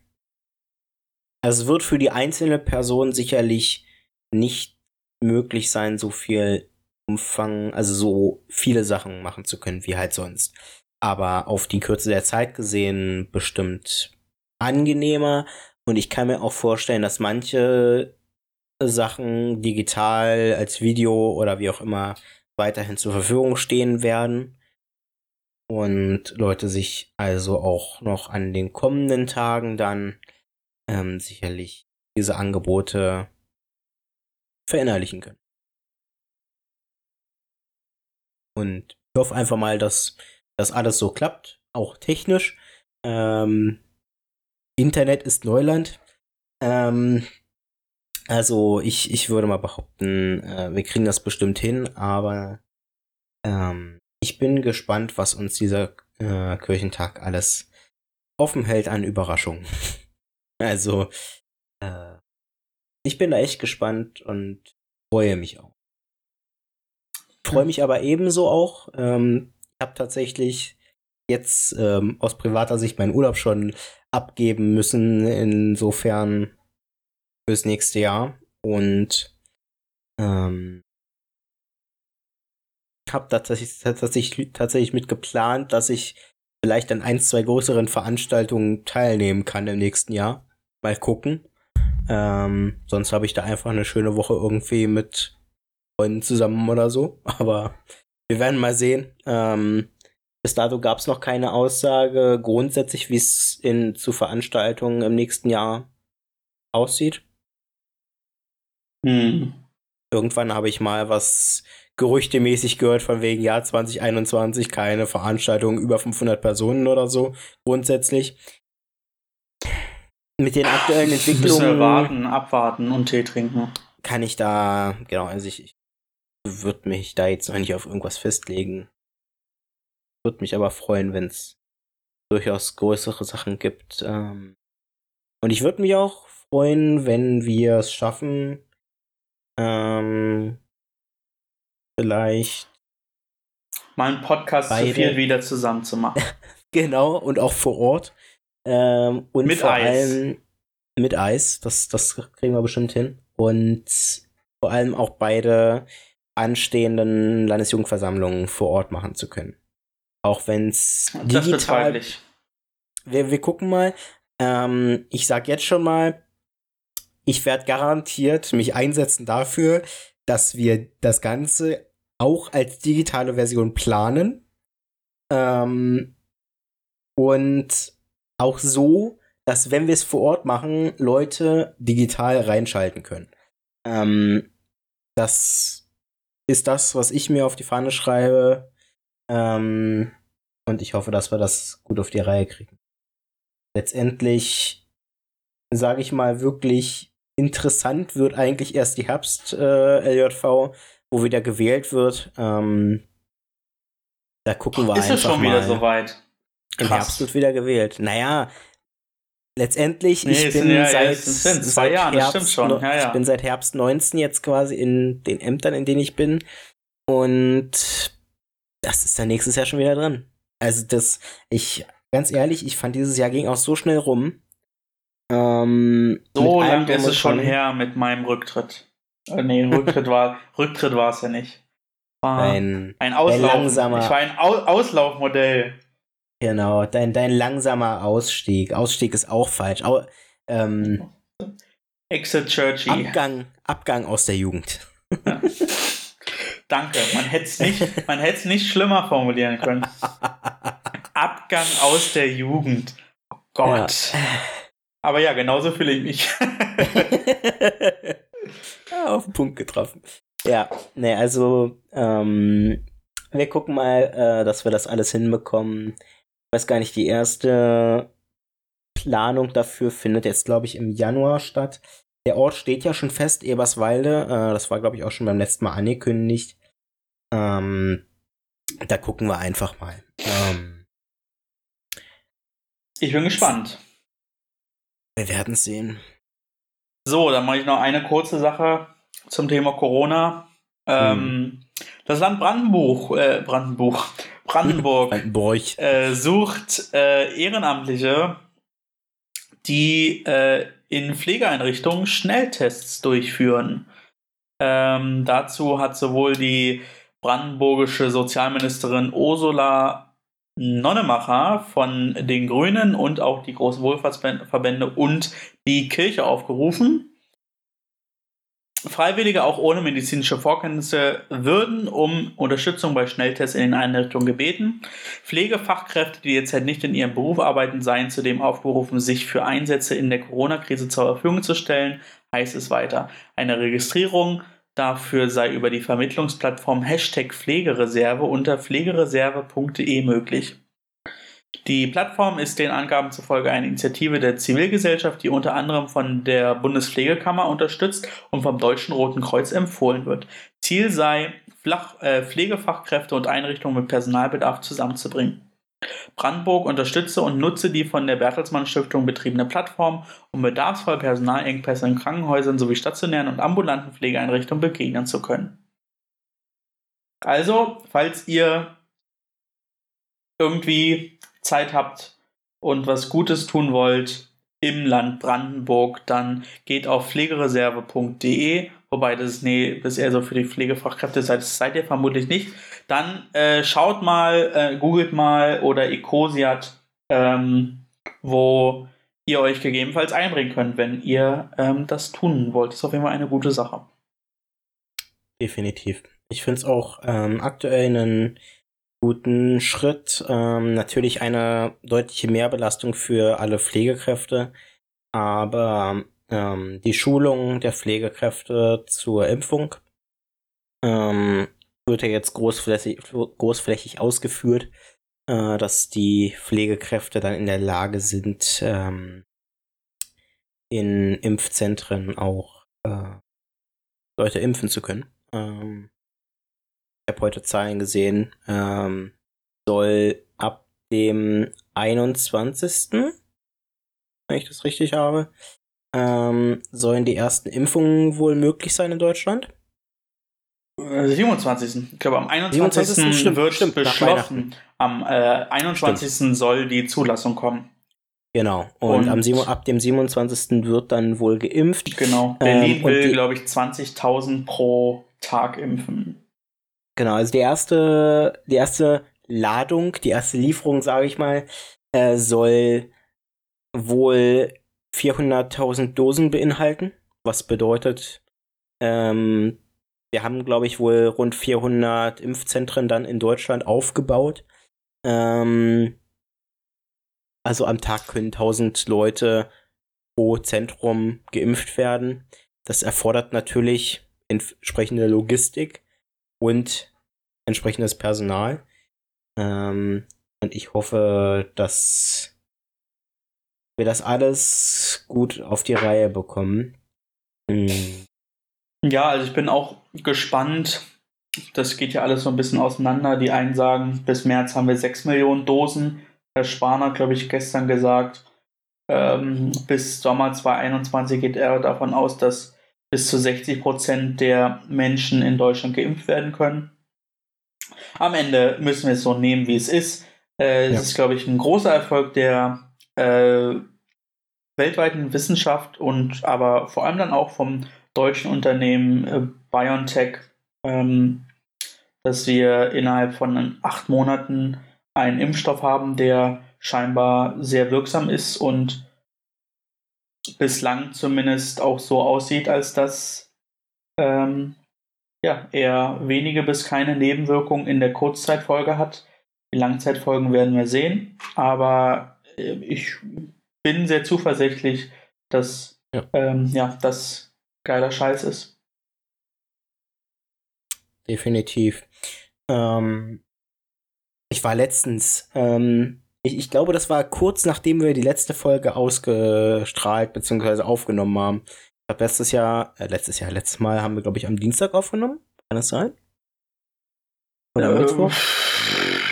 Also es wird für die einzelne Person sicherlich nicht möglich sein, so viel Umfang, also so viele Sachen machen zu können wie halt sonst aber auf die Kürze der Zeit gesehen bestimmt angenehmer. Und ich kann mir auch vorstellen, dass manche Sachen digital als Video oder wie auch immer weiterhin zur Verfügung stehen werden. Und Leute sich also auch noch an den kommenden Tagen dann ähm, sicherlich diese Angebote verinnerlichen können. Und ich hoffe einfach mal, dass das alles so klappt, auch technisch. Ähm, Internet ist Neuland. Ähm, also ich, ich würde mal behaupten, äh, wir kriegen das bestimmt hin, aber ähm, ich bin gespannt, was uns dieser äh, Kirchentag alles offen hält an Überraschungen. also äh, ich bin da echt gespannt und freue mich auch. Freue mich aber ebenso auch. Ähm, ich habe tatsächlich jetzt ähm, aus privater Sicht meinen Urlaub schon abgeben müssen, insofern fürs nächste Jahr. Und ähm, habe tatsächlich, tatsächlich, tatsächlich mit geplant, dass ich vielleicht an ein, zwei größeren Veranstaltungen teilnehmen kann im nächsten Jahr. Mal gucken. Ähm, sonst habe ich da einfach eine schöne Woche irgendwie mit Freunden zusammen oder so. Aber wir werden mal sehen. Ähm, bis dato gab es noch keine Aussage grundsätzlich, wie es zu Veranstaltungen im nächsten Jahr aussieht. Hm. Irgendwann habe ich mal was gerüchtemäßig gehört von wegen Jahr 2021 keine Veranstaltung über 500 Personen oder so grundsätzlich. Mit den aktuellen Entwicklungen. Müssen wir warten, abwarten und Tee trinken. Kann ich da, genau, also ich, ich würde mich da jetzt noch nicht auf irgendwas festlegen. Würde mich aber freuen, wenn es durchaus größere Sachen gibt. Ähm, und ich würde mich auch freuen, wenn wir es schaffen, ähm, vielleicht mal einen Podcast beide. zu viel wieder zusammen zu machen. genau, und auch vor Ort. Ähm, und mit vor Eis. allem mit Eis, das, das kriegen wir bestimmt hin. Und vor allem auch beide anstehenden Landesjugendversammlungen vor Ort machen zu können. Auch wenn es digital. Wir, wir gucken mal. Ähm, ich sag jetzt schon mal, ich werde garantiert mich einsetzen dafür, dass wir das Ganze auch als digitale Version planen. Ähm, und auch so, dass wenn wir es vor Ort machen, Leute digital reinschalten können. Ähm, das ist das, was ich mir auf die Fahne schreibe. Ähm, und ich hoffe, dass wir das gut auf die Reihe kriegen. Letztendlich, sage ich mal, wirklich interessant wird eigentlich erst die Herbst-LJV, äh, wo wieder gewählt wird. Ähm, da gucken wir ist einfach es schon mal. wieder soweit? Im Herbst wird wieder gewählt. Naja, letztendlich, nee, ich bin ja, seit, ja, zwei Jahren, Herbst, ja. Ich bin seit Herbst 19 jetzt quasi in den Ämtern, in denen ich bin. Und das ist dann nächstes Jahr schon wieder drin. Also das, ich, ganz ehrlich, ich fand dieses Jahr ging auch so schnell rum. Ähm, so lange ist es schon her mit meinem Rücktritt. Äh, nee, Rücktritt war Rücktritt war es ja nicht. War ein, ein Auslauf. Langsamer, ich war ein Au Auslaufmodell. Genau, dein, dein langsamer Ausstieg. Ausstieg ist auch falsch. Au, ähm, Exit Churchy. Abgang, Abgang aus der Jugend. Ja. Danke. Man hätte es nicht, nicht schlimmer formulieren können. Abgang aus der Jugend. Oh Gott. Ja. Aber ja, genauso fühle ich mich. ja, auf den Punkt getroffen. Ja, ne, also ähm, wir gucken mal, äh, dass wir das alles hinbekommen. Ich weiß gar nicht, die erste Planung dafür findet jetzt, glaube ich, im Januar statt. Der Ort steht ja schon fest, Eberswalde. Äh, das war, glaube ich, auch schon beim letzten Mal angekündigt. Ähm, da gucken wir einfach mal. Ähm, ich bin gespannt. Wir werden sehen. So, dann mache ich noch eine kurze Sache zum Thema Corona. Ähm, hm. Das Land Brandenburg, äh, Brandenburg, Brandenburg, Brandenburg. Äh, sucht äh, Ehrenamtliche, die äh, in Pflegeeinrichtungen Schnelltests durchführen. Ähm, dazu hat sowohl die brandenburgische Sozialministerin Ursula Nonnemacher von den Grünen und auch die großen Wohlfahrtsverbände und die Kirche aufgerufen. Freiwillige auch ohne medizinische Vorkenntnisse würden um Unterstützung bei Schnelltests in den Einrichtungen gebeten. Pflegefachkräfte, die derzeit nicht in ihrem Beruf arbeiten, seien zudem aufgerufen, sich für Einsätze in der Corona-Krise zur Verfügung zu stellen, heißt es weiter. Eine Registrierung Dafür sei über die Vermittlungsplattform Hashtag Pflegereserve unter pflegereserve.de möglich. Die Plattform ist den Angaben zufolge eine Initiative der Zivilgesellschaft, die unter anderem von der Bundespflegekammer unterstützt und vom Deutschen Roten Kreuz empfohlen wird. Ziel sei, äh, Pflegefachkräfte und Einrichtungen mit Personalbedarf zusammenzubringen. Brandenburg unterstütze und nutze die von der Bertelsmann Stiftung betriebene Plattform, um bedarfsvoll Personalengpässe in Krankenhäusern sowie stationären und ambulanten Pflegeeinrichtungen begegnen zu können. Also, falls ihr irgendwie Zeit habt und was Gutes tun wollt im Land Brandenburg, dann geht auf pflegereserve.de, wobei das ist, nee, das ist eher so für die Pflegefachkräfte, das seid ihr vermutlich nicht. Dann äh, schaut mal, äh, googelt mal oder Ecosiat, ähm, wo ihr euch gegebenenfalls einbringen könnt, wenn ihr ähm, das tun wollt. Das ist auf jeden Fall eine gute Sache. Definitiv. Ich finde es auch ähm, aktuell einen guten Schritt. Ähm, natürlich eine deutliche Mehrbelastung für alle Pflegekräfte, aber ähm, die Schulung der Pflegekräfte zur Impfung ähm, wird ja jetzt großflächig, großflächig ausgeführt, äh, dass die Pflegekräfte dann in der Lage sind, ähm, in Impfzentren auch äh, Leute impfen zu können. Ähm, ich habe heute Zahlen gesehen, ähm, soll ab dem 21., wenn ich das richtig habe, ähm, sollen die ersten Impfungen wohl möglich sein in Deutschland. 27. Äh, ich glaube, am 21. 27. Stimmt, wird stimmt, beschlossen. Am äh, 21. Stimmt. soll die Zulassung kommen. Genau. Und, Und am, ab dem 27. wird dann wohl geimpft. Genau. Berlin ähm, will, glaube ich, 20.000 pro Tag impfen. Genau, also die erste, die erste Ladung, die erste Lieferung, sage ich mal, äh, soll wohl 400.000 Dosen beinhalten, was bedeutet, ähm, wir haben, glaube ich, wohl rund 400 Impfzentren dann in Deutschland aufgebaut. Ähm, also am Tag können 1000 Leute pro Zentrum geimpft werden. Das erfordert natürlich entsprechende Logistik und entsprechendes Personal. Ähm, und ich hoffe, dass wir das alles gut auf die Reihe bekommen. Hm. Ja, also ich bin auch gespannt. Das geht ja alles so ein bisschen auseinander. Die einen sagen, bis März haben wir 6 Millionen Dosen. Herr Spahn hat, glaube ich, gestern gesagt, ähm, bis Sommer 2021 geht er davon aus, dass bis zu 60 Prozent der Menschen in Deutschland geimpft werden können. Am Ende müssen wir es so nehmen, wie es ist. Äh, ja. Es ist, glaube ich, ein großer Erfolg der äh, weltweiten Wissenschaft und aber vor allem dann auch vom deutschen Unternehmen äh, BioNTech, ähm, dass wir innerhalb von acht Monaten einen Impfstoff haben, der scheinbar sehr wirksam ist und bislang zumindest auch so aussieht, als dass ähm, ja, er wenige bis keine Nebenwirkungen in der Kurzzeitfolge hat. Die Langzeitfolgen werden wir sehen, aber äh, ich bin sehr zuversichtlich, dass ja. Ähm, ja, das geiler Scheiß ist. Definitiv. Ähm, ich war letztens ähm, ich, ich glaube, das war kurz nachdem wir die letzte Folge ausgestrahlt bzw. aufgenommen haben. Ich glaube, letztes Jahr, äh, letztes Jahr, letztes Mal haben wir, glaube ich, am Dienstag aufgenommen. Kann das sein? Oder ähm, Mittwoch?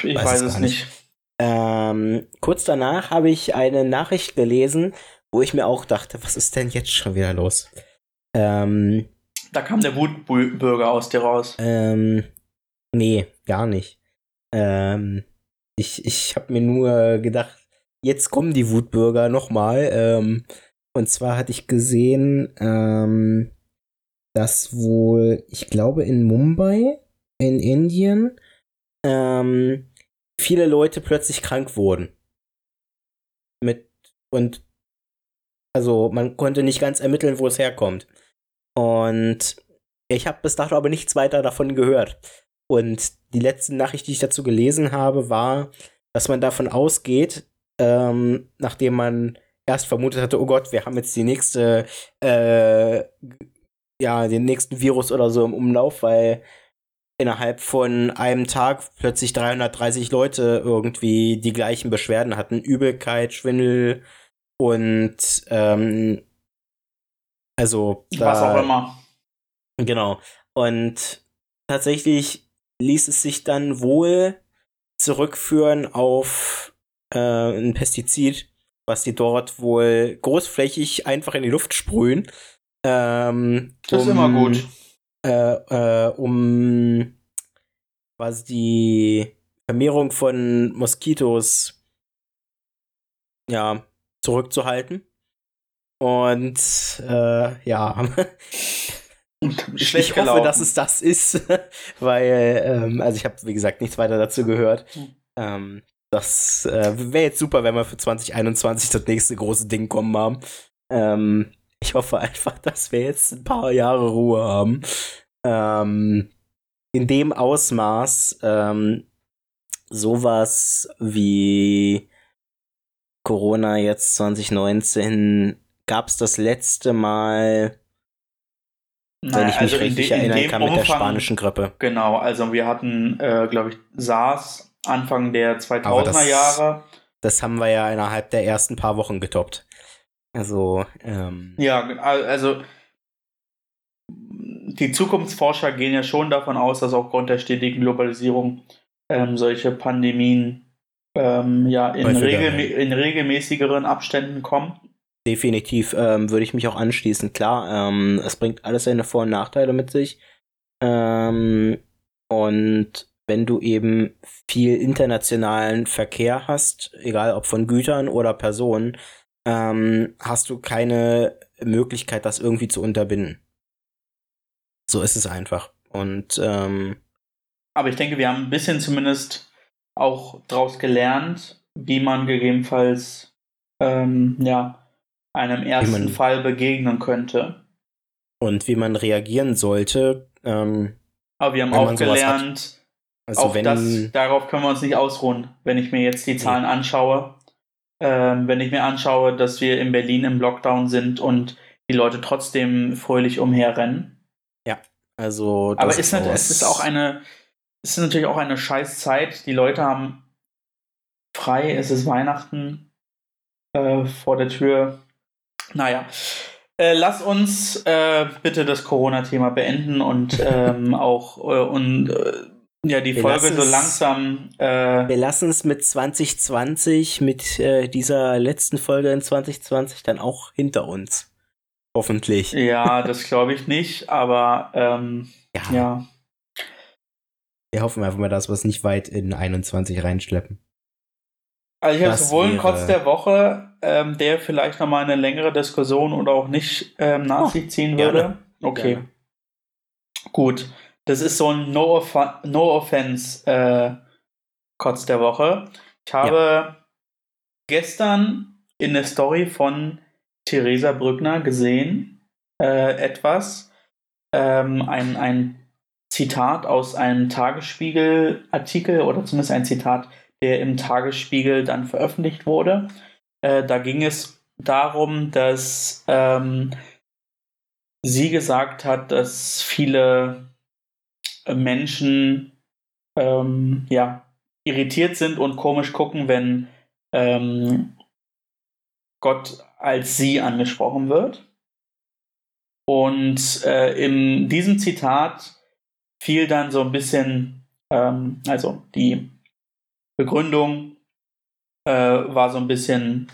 Ich weiß, weiß es nicht. nicht. Ähm, kurz danach habe ich eine Nachricht gelesen, wo ich mir auch dachte, was ist denn jetzt schon wieder los? Ähm, da kam der Wutbürger aus dir raus. Ähm, nee, gar nicht. Ähm, ich, ich habe mir nur gedacht, jetzt kommen die Wutbürger nochmal. Ähm, und zwar hatte ich gesehen, ähm, dass wohl, ich glaube in Mumbai, in Indien, ähm, viele Leute plötzlich krank wurden. Mit, und also man konnte nicht ganz ermitteln, wo es herkommt. Und ich habe bis dato aber nichts weiter davon gehört. Und die letzte Nachricht, die ich dazu gelesen habe, war, dass man davon ausgeht, ähm, nachdem man erst vermutet hatte, oh Gott, wir haben jetzt die nächste äh, ja, den nächsten Virus oder so im Umlauf, weil innerhalb von einem Tag plötzlich 330 Leute irgendwie die gleichen Beschwerden hatten. Übelkeit, Schwindel und ähm, also da, was auch immer. Genau. Und tatsächlich ließ es sich dann wohl zurückführen auf äh, ein Pestizid, was die dort wohl großflächig einfach in die Luft sprühen. Ähm, das um, ist immer gut. Äh, äh, um quasi die Vermehrung von Moskitos ja, zurückzuhalten. Und äh, ja, ich hoffe, dass es das ist, weil, ähm, also ich habe, wie gesagt, nichts weiter dazu gehört. Mhm. Ähm, das äh, wäre jetzt super, wenn wir für 2021 das nächste große Ding kommen haben. Ähm, ich hoffe einfach, dass wir jetzt ein paar Jahre Ruhe haben. Ähm, in dem Ausmaß ähm, sowas wie Corona jetzt 2019 gab es das letzte Mal naja, wenn ich mich also richtig de, erinnern kann, Umfang, mit der spanischen Grippe. Genau, also wir hatten, äh, glaube ich, SARS Anfang der 2000er das, Jahre. Das haben wir ja innerhalb der ersten paar Wochen getoppt. Also, ähm, Ja, also die Zukunftsforscher gehen ja schon davon aus, dass aufgrund der stetigen Globalisierung ähm, solche Pandemien ähm, ja in, regel, in regelmäßigeren Abständen kommen. Definitiv ähm, würde ich mich auch anschließen. Klar, ähm, es bringt alles seine Vor- und Nachteile mit sich. Ähm, und wenn du eben viel internationalen Verkehr hast, egal ob von Gütern oder Personen, ähm, hast du keine Möglichkeit, das irgendwie zu unterbinden. So ist es einfach. Und ähm, aber ich denke, wir haben ein bisschen zumindest auch daraus gelernt, wie man gegebenenfalls ähm, ja einem ersten man, Fall begegnen könnte. Und wie man reagieren sollte. Ähm, Aber wir haben auch gelernt, also auch wenn, das, darauf können wir uns nicht ausruhen, wenn ich mir jetzt die Zahlen ja. anschaue. Ähm, wenn ich mir anschaue, dass wir in Berlin im Lockdown sind und die Leute trotzdem fröhlich umherrennen. Ja, also. Aber ist nicht, es ist auch eine, es ist natürlich auch eine scheiß Zeit. Die Leute haben frei, es ist Weihnachten äh, vor der Tür. Naja. Äh, lass uns äh, bitte das Corona-Thema beenden und ähm, auch äh, und äh, ja die wir Folge so langsam. Äh, wir lassen es mit 2020, mit äh, dieser letzten Folge in 2020 dann auch hinter uns. Hoffentlich. Ja, das glaube ich nicht, aber ähm, ja. ja. Wir hoffen einfach mal, dass wir es nicht weit in 21 reinschleppen. Also ich habe sowohl einen Kotz der Woche, ähm, der vielleicht nochmal eine längere Diskussion oder auch nicht ähm, nach oh, sich ziehen würde. Gerne. Okay. Gerne. Gut. Das ist so ein No, Off no Offense äh, Kotz der Woche. Ich habe ja. gestern in der Story von Theresa Brückner gesehen äh, etwas, ähm, ein, ein Zitat aus einem Tagesspiegel-Artikel oder zumindest ein Zitat, der im Tagesspiegel dann veröffentlicht wurde. Äh, da ging es darum, dass ähm, sie gesagt hat, dass viele Menschen ähm, ja, irritiert sind und komisch gucken, wenn ähm, Gott als sie angesprochen wird. Und äh, in diesem Zitat fiel dann so ein bisschen, ähm, also die Begründung äh, war so ein bisschen,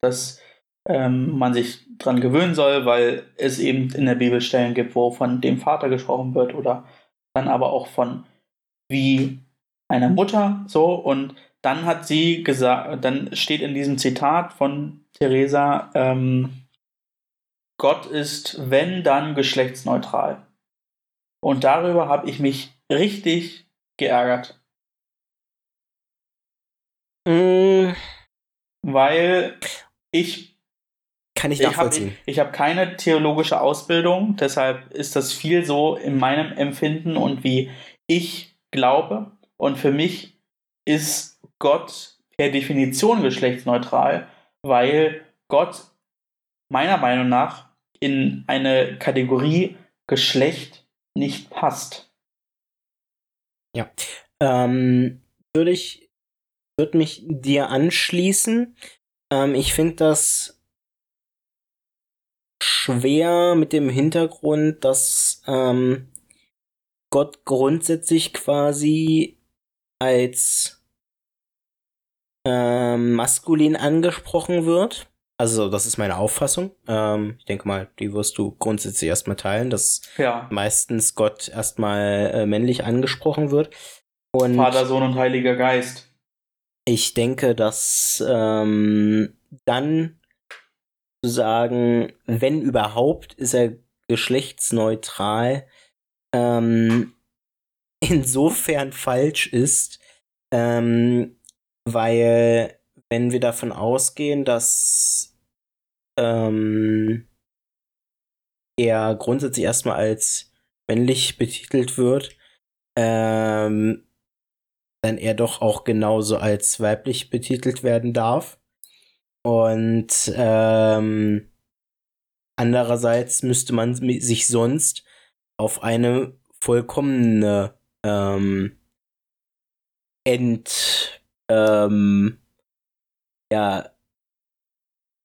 dass ähm, man sich dran gewöhnen soll, weil es eben in der Bibel Stellen gibt, wo von dem Vater gesprochen wird oder dann aber auch von wie einer Mutter so und dann hat sie gesagt, dann steht in diesem Zitat von Theresa, ähm, Gott ist, wenn dann, geschlechtsneutral. Und darüber habe ich mich richtig geärgert. Mm. Weil ich. Kann ich nachvollziehen. Ich habe hab keine theologische Ausbildung, deshalb ist das viel so in meinem Empfinden und wie ich glaube. Und für mich ist Gott per Definition geschlechtsneutral, weil Gott meiner Meinung nach in eine Kategorie Geschlecht nicht passt. Ja. Ähm, würde ich, würde mich dir anschließen. Ähm, ich finde das schwer mit dem Hintergrund, dass ähm, Gott grundsätzlich quasi als ähm, maskulin angesprochen wird. Also, das ist meine Auffassung. Ähm, ich denke mal, die wirst du grundsätzlich erstmal teilen, dass Ja. meistens Gott erstmal äh, männlich angesprochen wird. Und Vater, Sohn und Heiliger Geist. Ich denke, dass ähm, dann zu sagen, wenn überhaupt, ist er geschlechtsneutral, ähm, insofern falsch ist, ähm, weil wenn wir davon ausgehen, dass ähm, er grundsätzlich erstmal als männlich betitelt wird, ähm, dann er doch auch genauso als weiblich betitelt werden darf. Und ähm, andererseits müsste man sich sonst auf eine vollkommene ähm, Ent ähm, ja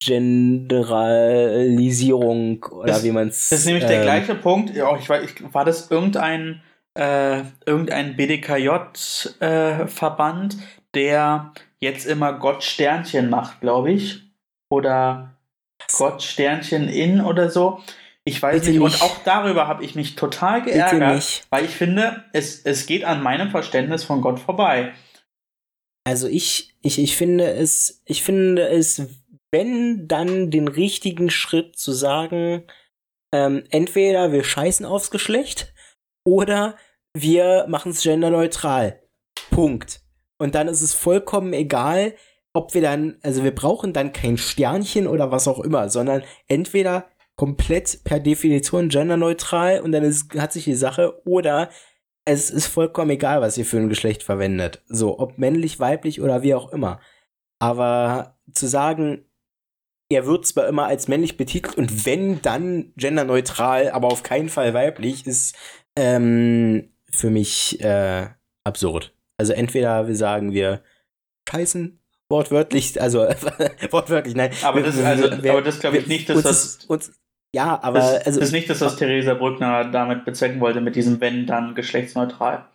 Generalisierung oder Das- wie man es Das ist nämlich der gleiche Punkt. Ich ich, war das irgendein, äh, irgendein BDKJ-Verband, der jetzt immer Gott Sternchen macht, glaube ich. Oder Gott Sternchen in oder so. Ich weiß nicht. nicht. Und auch darüber habe ich mich total geärgert, weil ich finde, es, es geht an meinem Verständnis von Gott vorbei. Also ich, ich, ich finde es, ich finde es, wenn dann den richtigen Schritt zu sagen, ähm, entweder wir scheißen aufs Geschlecht oder wir machen es genderneutral. Punkt. Und dann ist es vollkommen egal, ob wir dann, also wir brauchen dann kein Sternchen oder was auch immer, sondern entweder komplett per Definition genderneutral und dann ist, hat sich die Sache oder es ist vollkommen egal, was ihr für ein Geschlecht verwendet. So, ob männlich, weiblich oder wie auch immer. Aber zu sagen, er wird zwar immer als männlich betitelt und wenn, dann genderneutral, aber auf keinen Fall weiblich, ist ähm, für mich äh, absurd. Also entweder wir sagen, wir scheißen wortwörtlich, also wortwörtlich, nein. Aber das, also, wir- aber das glaube ich wir- nicht, dass uns das, uns, ja, aber das, also ist nicht, dass das Theresa Brückner damit bezwecken wollte, mit diesem Wenn, dann geschlechtsneutral.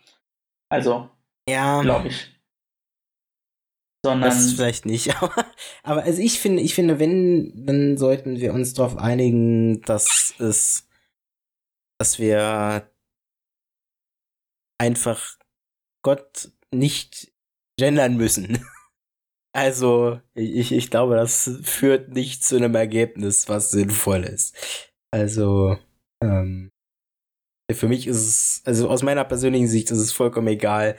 Also, ja, glaube ich. Sondern. Das vielleicht nicht, aber, aber also ich finde, ich finde, wenn, dann sollten wir uns darauf einigen, dass es, dass wir einfach Gott nicht gendern müssen. Also, ich, ich glaube, das führt nicht zu einem Ergebnis, was sinnvoll ist. Also, ähm, für mich ist es, also aus meiner persönlichen Sicht ist es vollkommen egal,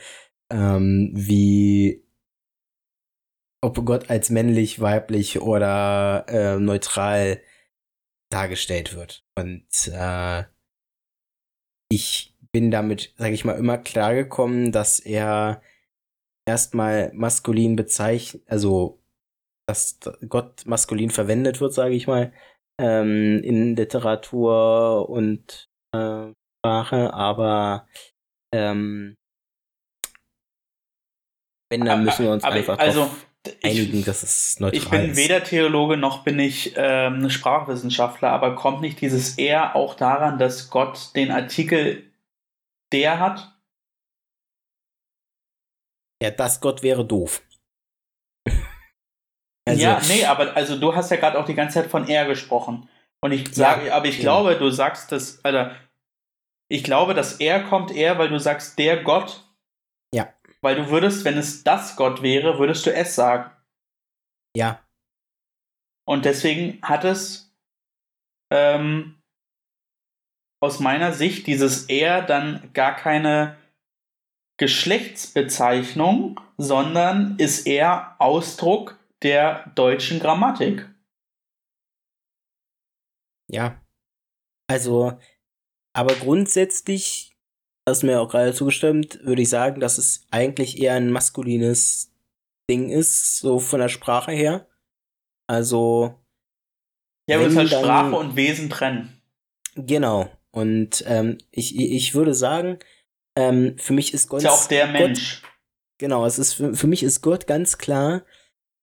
ähm, wie ob Gott als männlich, weiblich oder äh, neutral dargestellt wird. Und äh, ich bin damit, sage ich mal, immer klargekommen, dass er erstmal maskulin bezeichnet, also dass Gott maskulin verwendet wird, sage ich mal, ähm, in Literatur und äh, Sprache, aber ähm, wenn, dann müssen wir uns aber, einfach also, ich- einigen, dass es neutral Ich bin ist. weder Theologe noch bin ich ähm, Sprachwissenschaftler, aber kommt nicht dieses eher auch daran, dass Gott den Artikel der hat? Ja, das Gott wäre doof. Also, ja, nee, aber also du hast ja gerade auch die ganze Zeit von er gesprochen. Und ich sage, Ja, aber ich ja. glaube, du sagst das, Alter, ich glaube, dass er kommt eher, weil du sagst der Gott. Ja. Weil du würdest, wenn es das Gott wäre, würdest du es sagen. ja, Und deswegen hat es ähm, aus meiner Sicht dieses er dann gar keine Geschlechtsbezeichnung, sondern ist eher Ausdruck der deutschen Grammatik. ja. Also, aber grundsätzlich, hast du mir auch gerade zugestimmt, würde ich sagen, dass es eigentlich eher ein maskulines Ding ist, so von der Sprache her. Also, Ja, es ist halt Sprache und Wesen trennen. Genau. Und ähm, ich, ich würde sagen, ähm, für mich ist Gott. Ist ja auch der Gott, Mensch. Genau, es ist für, für mich ist Gott ganz klar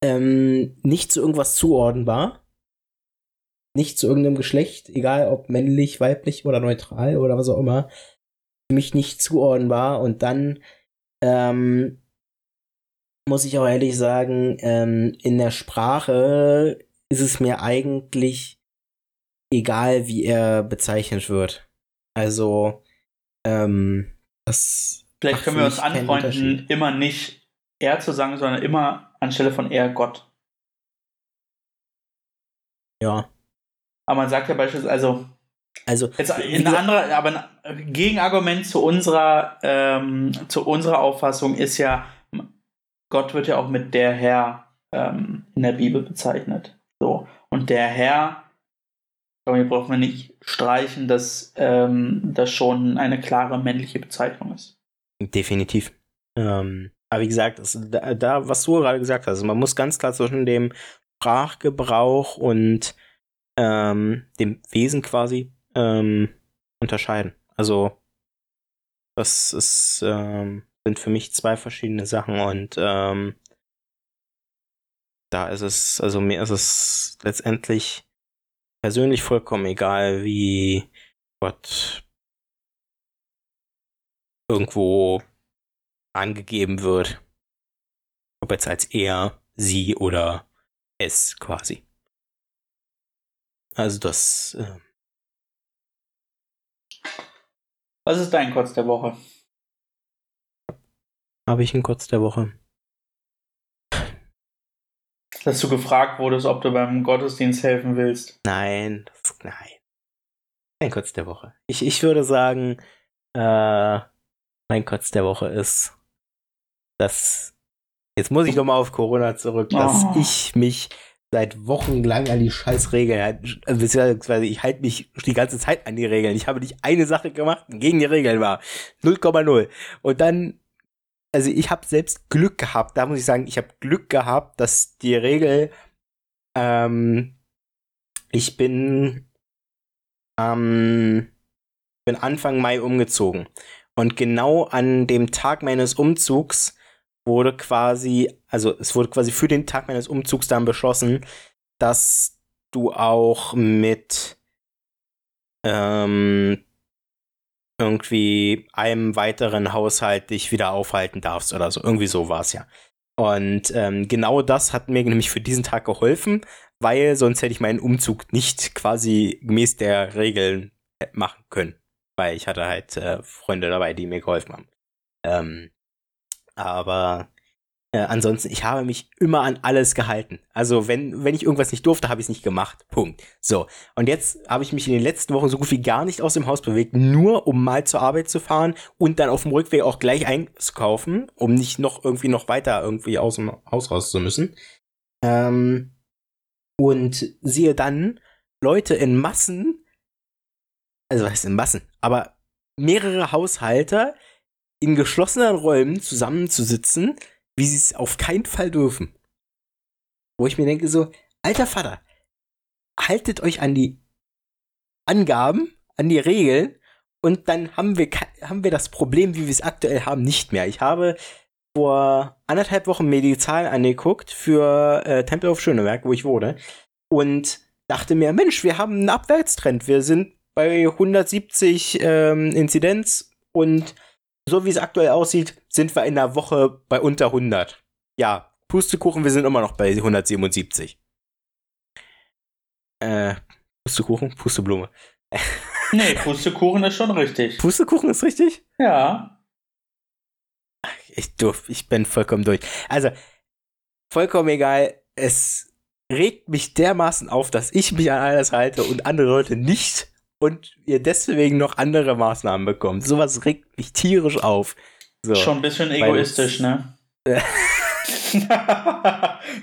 ähm, nicht zu irgendwas zuordnenbar. Nicht zu irgendeinem Geschlecht, egal ob männlich, weiblich oder neutral oder was auch immer. Für mich nicht zuordnenbar. Und dann ähm, muss ich auch ehrlich sagen, ähm, in der Sprache ist es mir eigentlich egal, wie er bezeichnet wird. Also, ähm, das Vielleicht können wir uns anfreunden, immer nicht er zu sagen, sondern immer anstelle von er Gott. Ja. Aber man sagt ja beispielsweise, also Also, Jetzt ein anderer, aber ein Gegenargument zu unserer, ähm, zu unserer Auffassung ist ja, Gott wird ja auch mit der Herr ähm, in der Bibel bezeichnet. So. Und der Herr, glaube, hier brauchen wir nicht streichen, dass ähm, das schon eine klare männliche Bezeichnung ist. Definitiv. Ähm, aber wie gesagt, es, da, da, was du gerade gesagt hast, also man muss ganz klar zwischen dem Sprachgebrauch und ähm, dem Wesen quasi ähm, unterscheiden. Also das ist, ähm, sind für mich zwei verschiedene Sachen und ähm, da ist es, also mir ist es letztendlich persönlich vollkommen egal, wie Gott irgendwo angegeben wird. Ob jetzt als er, sie oder es quasi. Also das, äh, Was ist dein Kotz der Woche? habe ich in kurz der Woche. Dass du gefragt wurdest, ob du beim Gottesdienst helfen willst. Nein, das, nein. Mein Kotz der Woche. Ich, ich würde sagen, äh, mein Kotz der Woche ist, dass, jetzt muss ich nochmal auf Corona zurück, dass Oh. ich mich seit Wochen lang an die scheiß Regeln halte, äh, beziehungsweise ich halte mich die ganze Zeit an die Regeln. Ich habe nicht eine Sache gemacht, die gegen die Regeln war. 0,0. Und dann, also ich habe selbst Glück gehabt, da muss ich sagen, ich habe Glück gehabt, dass die Regel, ähm, ich bin, ähm, bin Anfang Mai umgezogen. Und genau an dem Tag meines Umzugs wurde quasi, also es wurde quasi für den Tag meines Umzugs dann beschlossen, dass du auch mit ähm, irgendwie einem weiteren Haushalt dich wieder aufhalten darfst oder so. Irgendwie so war es ja. Und ähm, genau das hat mir nämlich für diesen Tag geholfen, weil sonst hätte ich meinen Umzug nicht quasi gemäß der Regeln äh, machen können. Weil ich hatte halt äh, Freunde dabei, die mir geholfen haben. Ähm, aber äh, ansonsten, ich habe mich immer an alles gehalten. Also wenn, wenn ich irgendwas nicht durfte, habe ich es nicht gemacht. Punkt. So. Und jetzt habe ich mich in den letzten Wochen so gut wie gar nicht aus dem Haus bewegt, nur um mal zur Arbeit zu fahren und dann auf dem Rückweg auch gleich einzukaufen, um nicht noch irgendwie noch weiter irgendwie aus dem Haus raus zu müssen. Ähm, und siehe dann Leute in Massen, also was heißt in Massen, aber mehrere Haushalte in geschlossenen Räumen zusammenzusitzen, wie sie es auf keinen Fall dürfen. Wo ich mir denke so, alter Vater, haltet euch an die Angaben, an die Regeln und dann haben wir, haben wir das Problem, wie wir es aktuell haben, nicht mehr. Ich habe vor anderthalb Wochen mir die Zahlen angeguckt für äh, Tempelhof Schöneberg, wo ich wohne, und dachte mir, Mensch, wir haben einen Abwärtstrend. Wir sind bei 170 ähm, Inzidenz und so wie es aktuell aussieht, sind wir in einer Woche bei unter 100. Ja, Pustekuchen, wir sind immer noch bei 177. Äh, Pustekuchen? Pusteblume. Nee, Pustekuchen ist schon richtig. Pustekuchen ist richtig? Ja. Ich durf, ich bin vollkommen durch. Also, vollkommen egal. Es regt mich dermaßen auf, dass ich mich an alles halte und andere Leute nicht und ihr deswegen noch andere Maßnahmen bekommt. Sowas regt mich tierisch auf. So. Schon ein bisschen egoistisch, ne?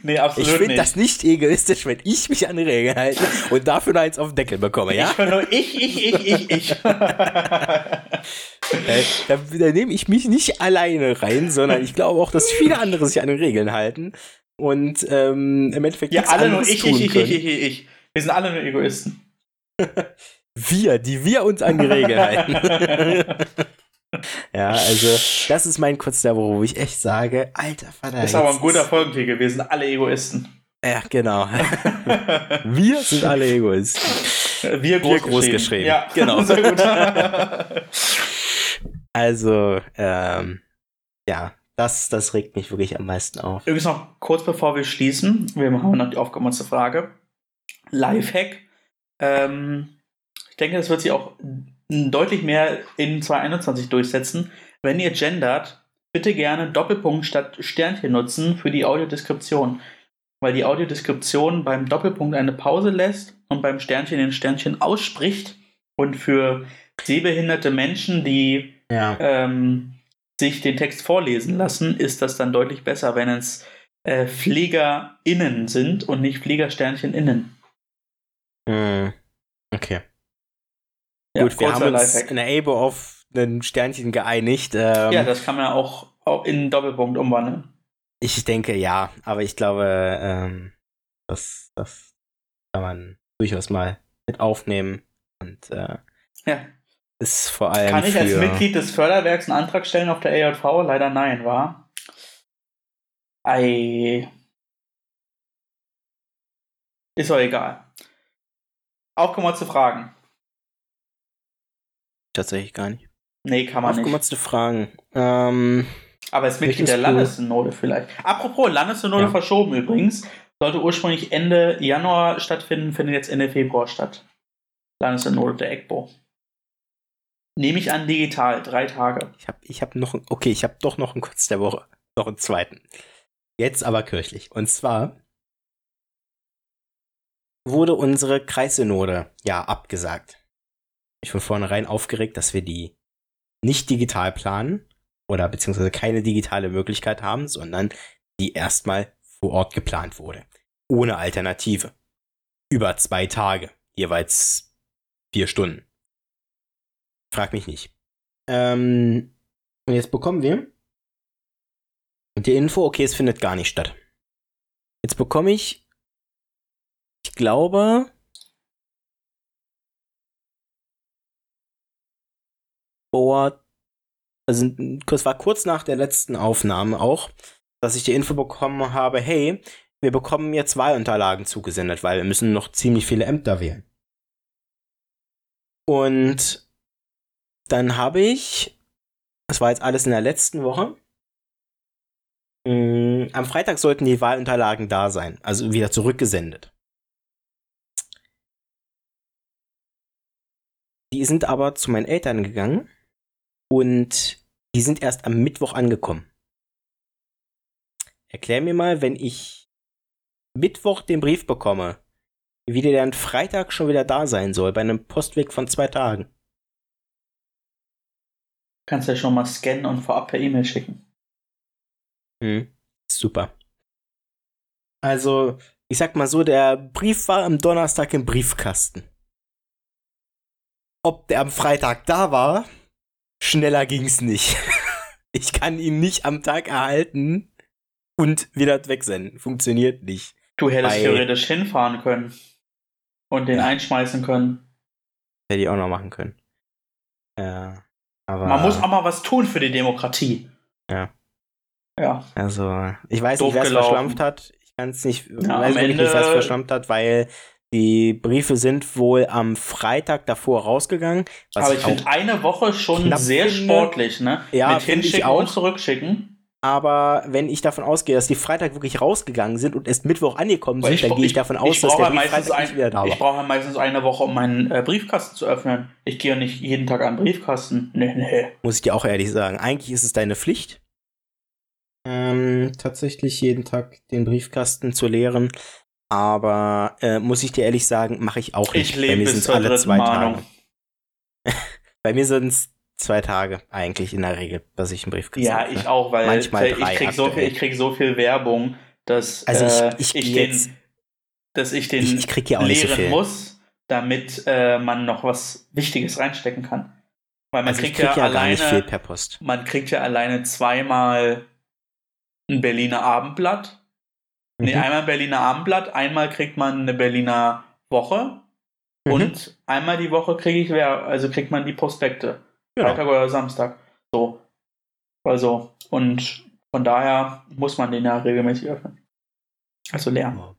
Nee, absolut Ich finde das nicht egoistisch, wenn ich mich an die Regeln halte und dafür noch eins auf den Deckel bekomme, ja? Ich bin nur ich, ich, ich, ich, ich. Äh, da, da nehme ich mich nicht alleine rein, sondern ich glaube auch, dass viele andere sich an die Regeln halten und ähm, im Endeffekt ja, alle nur ich, ich, ich, ich, ich, ich. Wir sind alle nur Egoisten. Wir, die wir uns an die Regeln halten. ja, also, das ist mein kurz der Woche, wo ich echt sage, alter Vater. Das ist aber ein guter Folgentitel. Wir sind alle Egoisten. Ja, genau. wir sind alle Egoisten. Wir groß, Wir groß geschrieben. Ja, Genau. Sehr gut. Also, ähm, ja, das, das regt mich wirklich am meisten auf. Übrigens noch kurz bevor wir schließen, wir haben noch die aufgemotzte Frage. Lifehack. Ähm, ich denke, das wird sich auch deutlich mehr in 2021 durchsetzen. Wenn ihr gendert, bitte gerne Doppelpunkt statt Sternchen nutzen für die Audiodeskription. Weil die Audiodeskription beim Doppelpunkt eine Pause lässt und beim Sternchen den Sternchen ausspricht. Und für sehbehinderte Menschen, die Ja. ähm, sich den Text vorlesen lassen, ist das dann deutlich besser, wenn es äh, PflegerInnen sind und nicht Pflegersternchen innen. Hm. Okay. Ja, Gut, wir haben uns Lifehack. in der Abo auf ein Sternchen geeinigt. Ähm, Ja, das kann man ja auch, auch in Doppelpunkt umwandeln. ich denke ja, aber ich glaube, ähm, das, das kann man durchaus mal mit aufnehmen und äh, Ja. ist vor allem Kann ich für, als Mitglied des Förderwerks einen Antrag stellen auf der AJV? Leider nein, war. Ei. Ist doch egal. Aufgemotzte Fragen. Tatsächlich gar nicht. Nee, kann man nicht. Aufgemotzte Fragen. Ähm, Aber als Mitglied Welches der Landessynode vielleicht. Apropos, Landessynode Ja. verschoben übrigens. Sollte ursprünglich Ende Januar stattfinden, findet jetzt Ende Februar statt. Landessynode der EGBO. Nehme ich an, digital, drei Tage. ich habe ich hab noch, okay, ich habe doch noch einen kurz der Woche, noch einen zweiten. Jetzt aber kirchlich. Und zwar wurde unsere Kreissynode ja abgesagt. Ich von vornherein aufgeregt, dass wir die nicht digital planen oder beziehungsweise keine digitale Möglichkeit haben, sondern die erstmal vor Ort geplant wurde. Ohne Alternative. Über zwei Tage. Jeweils vier Stunden. Frag mich nicht. Ähm, und jetzt bekommen wir die Info, okay, es findet gar nicht statt. Jetzt bekomme ich, ich glaube, vor, also es war kurz nach der letzten Aufnahme auch, dass ich die Info bekommen habe, hey, wir bekommen jetzt Wahlunterlagen zugesendet, weil wir müssen noch ziemlich viele Ämter wählen. Und dann habe ich, das war jetzt alles in der letzten Woche, mh, am Freitag sollten die Wahlunterlagen da sein, also wieder zurückgesendet. Die sind aber zu meinen Eltern gegangen und die sind erst am Mittwoch angekommen. Erklär mir mal, wenn ich Mittwoch den Brief bekomme, wie der dann Freitag schon wieder da sein soll, bei einem Postweg von zwei Tagen. Kannst ja schon mal scannen und vorab per E-Mail schicken. Hm, super. Also, ich sag mal so, der Brief war am Donnerstag im Briefkasten. Ob der am Freitag da war, schneller ging's nicht. Ich kann ihn nicht am Tag erhalten und wieder wegsenden. Funktioniert nicht. Du hättest Bei- theoretisch hinfahren können und den Ja. einschmeißen können. Hätte ich auch noch machen können. Ja, aber. Man muss auch mal was tun für die Demokratie. Ja. Ja. Also, ich weiß Doof nicht, wer es verschlampt hat. Ich kann es nicht, Ja, weiß nicht, wer es verschlammt hat, weil die Briefe sind wohl am Freitag davor rausgegangen. Aber ich finde eine Woche schon sehr finde. sportlich, ne? Ja, Mit ich hinschicken auch. und zurückschicken. aber wenn ich davon ausgehe, dass die Freitag wirklich rausgegangen sind und erst Mittwoch angekommen Weil sind, ich dann gehe ich ich- davon ich aus, dass brauche der Brief Freitag ein- nicht wieder da Ich war. brauche ja meistens eine Woche, um meinen äh, Briefkasten zu öffnen. Ich gehe ja nicht jeden Tag an den Briefkasten. Nee, nee. Muss ich dir auch ehrlich sagen. Eigentlich ist es deine Pflicht, ähm, tatsächlich jeden Tag den Briefkasten zu leeren. Aber äh, muss ich dir ehrlich sagen, mache ich auch nicht. Ich lebe bis zur alle zwei Mahnung. Tage. Bei mir sind es zwei Tage eigentlich in der Regel, dass ich einen Briefkasten Ja, öffne. ich auch, weil Manchmal ich drei krieg so viel, ich krieg so viel Werbung, dass Also ich- äh, ich ich, geh den, jetzt- dass ich den Ich, ich so leeren viel. muss, damit äh, man noch was Wichtiges reinstecken kann. Weil man also ich kriegt krieg ja, ja alleine, man kriegt ja alleine zweimal ein Berliner Abendblatt. Nee, Mhm. einmal ein Berliner Abendblatt, einmal kriegt man eine Berliner Woche Mhm. und einmal die Woche kriege ich, also kriegt man die Prospekte. Genau. Freitag oder Samstag. So. Also, und von daher muss man den ja regelmäßig öffnen. Also. Ja.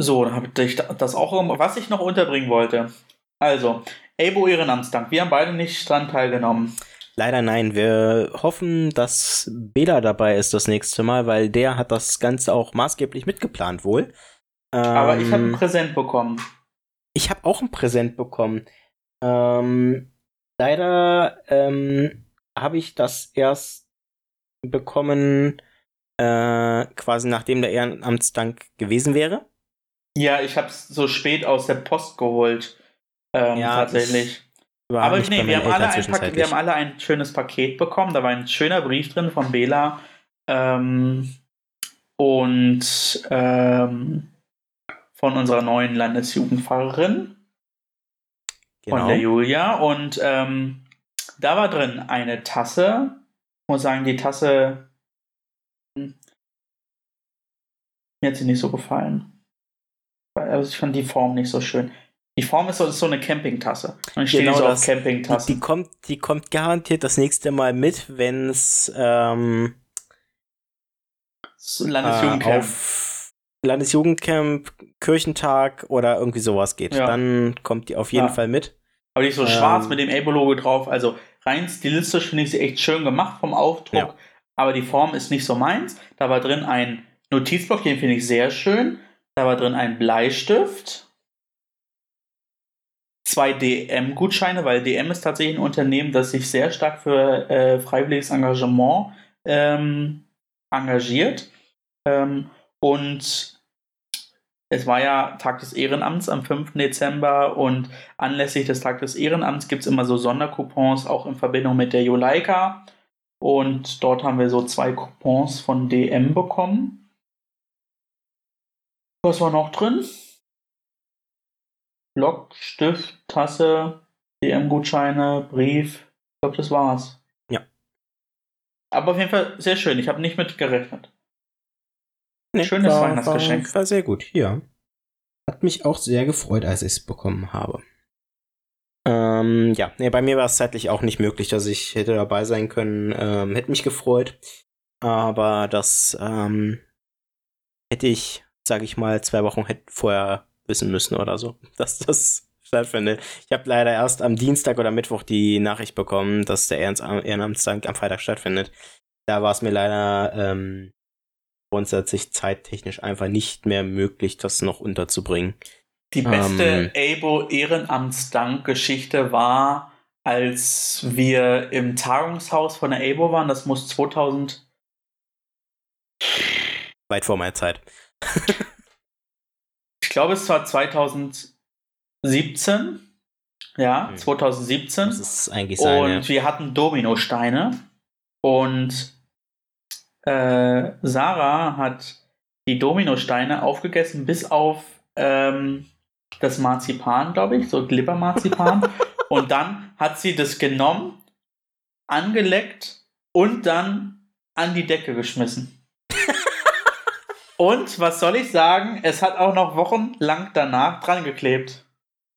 So, dann habe ich das auch, um- was ich noch unterbringen wollte. Also, Abo Ehrenamtsdank. Wir haben beide nicht dran teilgenommen. Leider nein. Wir hoffen, dass Bela dabei ist das nächste Mal, weil der hat das Ganze auch maßgeblich mitgeplant wohl. Aber ich habe Ähm, ein Präsent bekommen. Ich habe auch ein Präsent bekommen. Ähm, leider ähm, habe ich das erst bekommen, äh, quasi nachdem der Ehrenamtsdank gewesen wäre. Ja, ich habe es so spät aus der Post geholt. Ähm, Ja, tatsächlich. War Aber nee, wir haben, alle ein Paket, wir haben alle ein schönes Paket bekommen. Da war ein schöner Brief drin von Bela. Ähm, und ähm, von unserer neuen Landesjugendpfarrerin. von Genau. der Julia. Und ähm, da war drin eine Tasse. Ich muss sagen, die Tasse. hm, Mir hat sie nicht so gefallen. Also ich fand die Form nicht so schön. Die Form ist so, ist so eine Campingtasse. Und ich stehe Genau so auf das. Die, Campingtassen. die, kommt, die kommt garantiert das nächste Mal mit, wenn es ähm, So äh, Landesjugendcamp. auf Landesjugendcamp, Kirchentag oder irgendwie sowas geht. Ja. Dann kommt die auf jeden Ja. Fall mit. Aber die ist so ähm, schwarz mit dem Abo-Logo drauf. Also rein stilistisch finde ich sie echt schön gemacht vom Aufdruck. Ja. Aber die Form ist nicht so meins. Da war drin ein Notizblock, den finde ich sehr schön. Da war drin ein Bleistift. Zwei DM-Gutscheine, weil DM ist tatsächlich ein Unternehmen, das sich sehr stark für äh, freiwilliges Engagement ähm, engagiert. Ähm, und es war ja Tag des Ehrenamts am 5. Dezember und anlässlich des Tag des Ehrenamts gibt es immer so Sondercoupons, auch in Verbindung mit der Juleika. Und dort haben wir so zwei Coupons von DM bekommen. Was war noch drin? Block, Stift, Tasse, DM-Gutscheine, Brief. Ich glaube, das war's. Ja. Aber auf jeden Fall sehr schön. Ich habe nicht mit gerechnet. Nee, Schönes war, Weihnachtsgeschenk. War, war sehr gut, ja. Hat mich auch sehr gefreut, als ich es bekommen habe. Ähm, ja, nee, bei mir war es zeitlich auch nicht möglich, dass ich hätte dabei sein können. Ähm, hätte mich gefreut. Aber das ähm, hätte ich, sage ich mal, zwei Wochen vorher wissen müssen oder so, dass das stattfindet. Ich habe leider erst am Dienstag oder Mittwoch die Nachricht bekommen, dass der Ehrenamtstag am Freitag stattfindet. Da war es mir leider ähm, grundsätzlich zeittechnisch einfach nicht mehr möglich, das noch unterzubringen. Die beste Ähm. Abo Ehrenamtsdank-Geschichte war, als wir im Tagungshaus von der Abo waren. Das muss 2000. Weit vor meiner Zeit. Ich glaube, es war 2017. Ja, Hm. 2017. Das ist eigentlich sein. Und ja. wir hatten Dominosteine. Und äh, Sarah hat die Dominosteine aufgegessen bis auf ähm, das Marzipan, glaube ich, so Glibbermarzipan. und dann hat sie das genommen, angeleckt und dann an die Decke geschmissen. Und was soll ich sagen? Es hat auch noch wochenlang danach dran geklebt.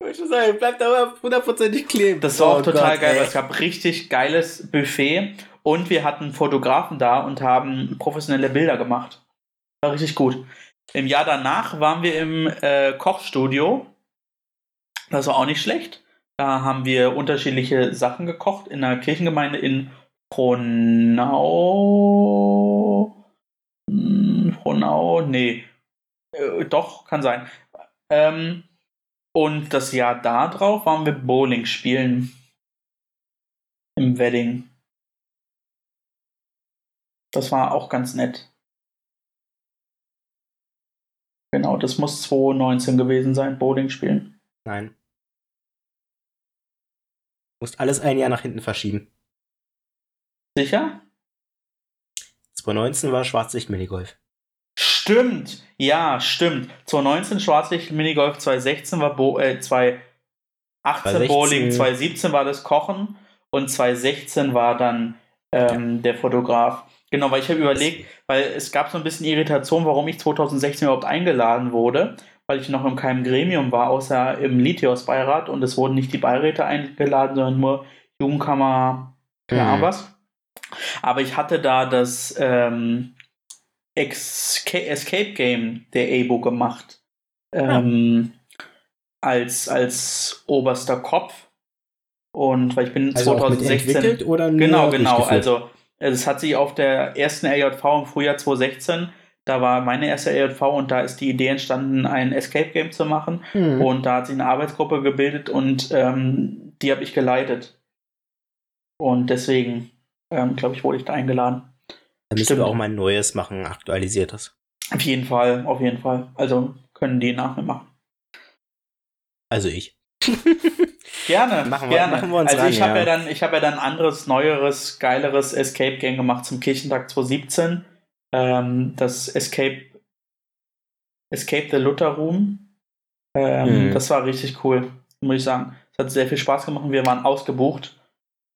Ich muss sagen, bleibt aber hundertprozentig kleben. Das war auch Oh total Gott, geil, ey. es gab richtig geiles Buffet und wir hatten Fotografen da und haben professionelle Bilder gemacht. War richtig gut. Im Jahr danach waren wir im äh, Kochstudio. Das war auch nicht schlecht. Da haben wir unterschiedliche Sachen gekocht in einer Kirchengemeinde in Frohnau. Frohnau? Nee. Äh, doch, kann sein. Ähm, und das Jahr da drauf waren wir Bowling spielen. Im Wedding. Das war auch ganz nett. Genau, das muss 2019 gewesen sein, Bowling spielen. Nein. Musst alles ein Jahr nach hinten verschieben. Sicher? 2019 war Schwarzlicht-Minigolf. Stimmt, ja, stimmt. 2019 Schwarzlicht Minigolf, 2016 war Bo äh, 2018 2016 Bowling, 2017 war das Kochen und 2016 war dann ähm, der Fotograf. Genau, weil ich habe überlegt, weil es gab so ein bisschen Irritation, warum ich 2016 überhaupt eingeladen wurde, weil ich noch in keinem Gremium war, außer im Lithios-Beirat und es wurden nicht die Beiräte eingeladen, sondern nur Jugendkammer, keine Mhm. was. Aber ich hatte da das ähm, Escape Game der EBO gemacht. Ähm, als, als oberster Kopf. Und weil ich bin Also auch mit 2016. entwickelt oder Genau, genau. durchgeführt? Also es hat sich auf der ersten LJV im Frühjahr 2016, da war meine erste LJV und da ist die Idee entstanden, ein Escape Game zu machen. Hm. Und da hat sich eine Arbeitsgruppe gebildet und ähm, die habe ich geleitet. Und deswegen, ähm, glaube ich, wurde ich da eingeladen. Da müssen wir auch mal ein neues machen, aktualisiertes. Auf jeden Fall, auf jeden Fall. Also können die nach mir machen. Also ich. Gerne, Machen wir- gerne. machen wir uns also ran, ich habe ja. ja dann, ich habe ja dann ein anderes, neueres, geileres Escape Game gemacht zum Kirchentag 2017. Ähm, das Escape Escape the Luther Room. Ähm, Mhm. Das war richtig cool, muss ich sagen. Es hat sehr viel Spaß gemacht wir waren ausgebucht.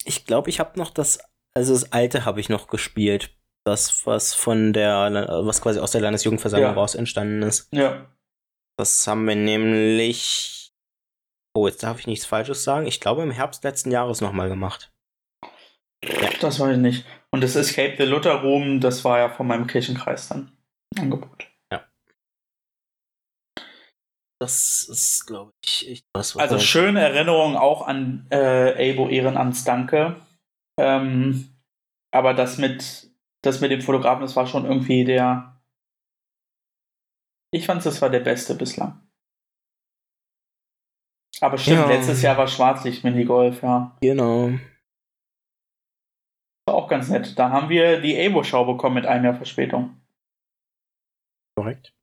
Ich glaube, ich habe noch das, also das alte habe ich noch gespielt. Das, was von der, was quasi aus der Landesjugendversammlung Ja. raus entstanden ist. Ja. Das haben wir nämlich. Oh, jetzt darf ich nichts Falsches sagen. Ich glaube, im Herbst letzten Jahres nochmal gemacht. Das weiß ich nicht. Und das Escape the Luther Room, das war ja von meinem Kirchenkreis dann Angebot. Das ist, glaube ich, ich was, was Also ich- schöne Erinnerung auch an äh, Abo Ehrenamtsdanke. Ähm, aber das mit, das mit dem Fotografen, das war schon irgendwie der. Ich fand, das war der beste bislang. Aber stimmt, Ja. letztes Jahr war Schwarzlicht Minigolf, ja. Genau. War auch ganz nett. Da haben wir die Abo-Schau bekommen mit einem Jahr Verspätung. Korrekt.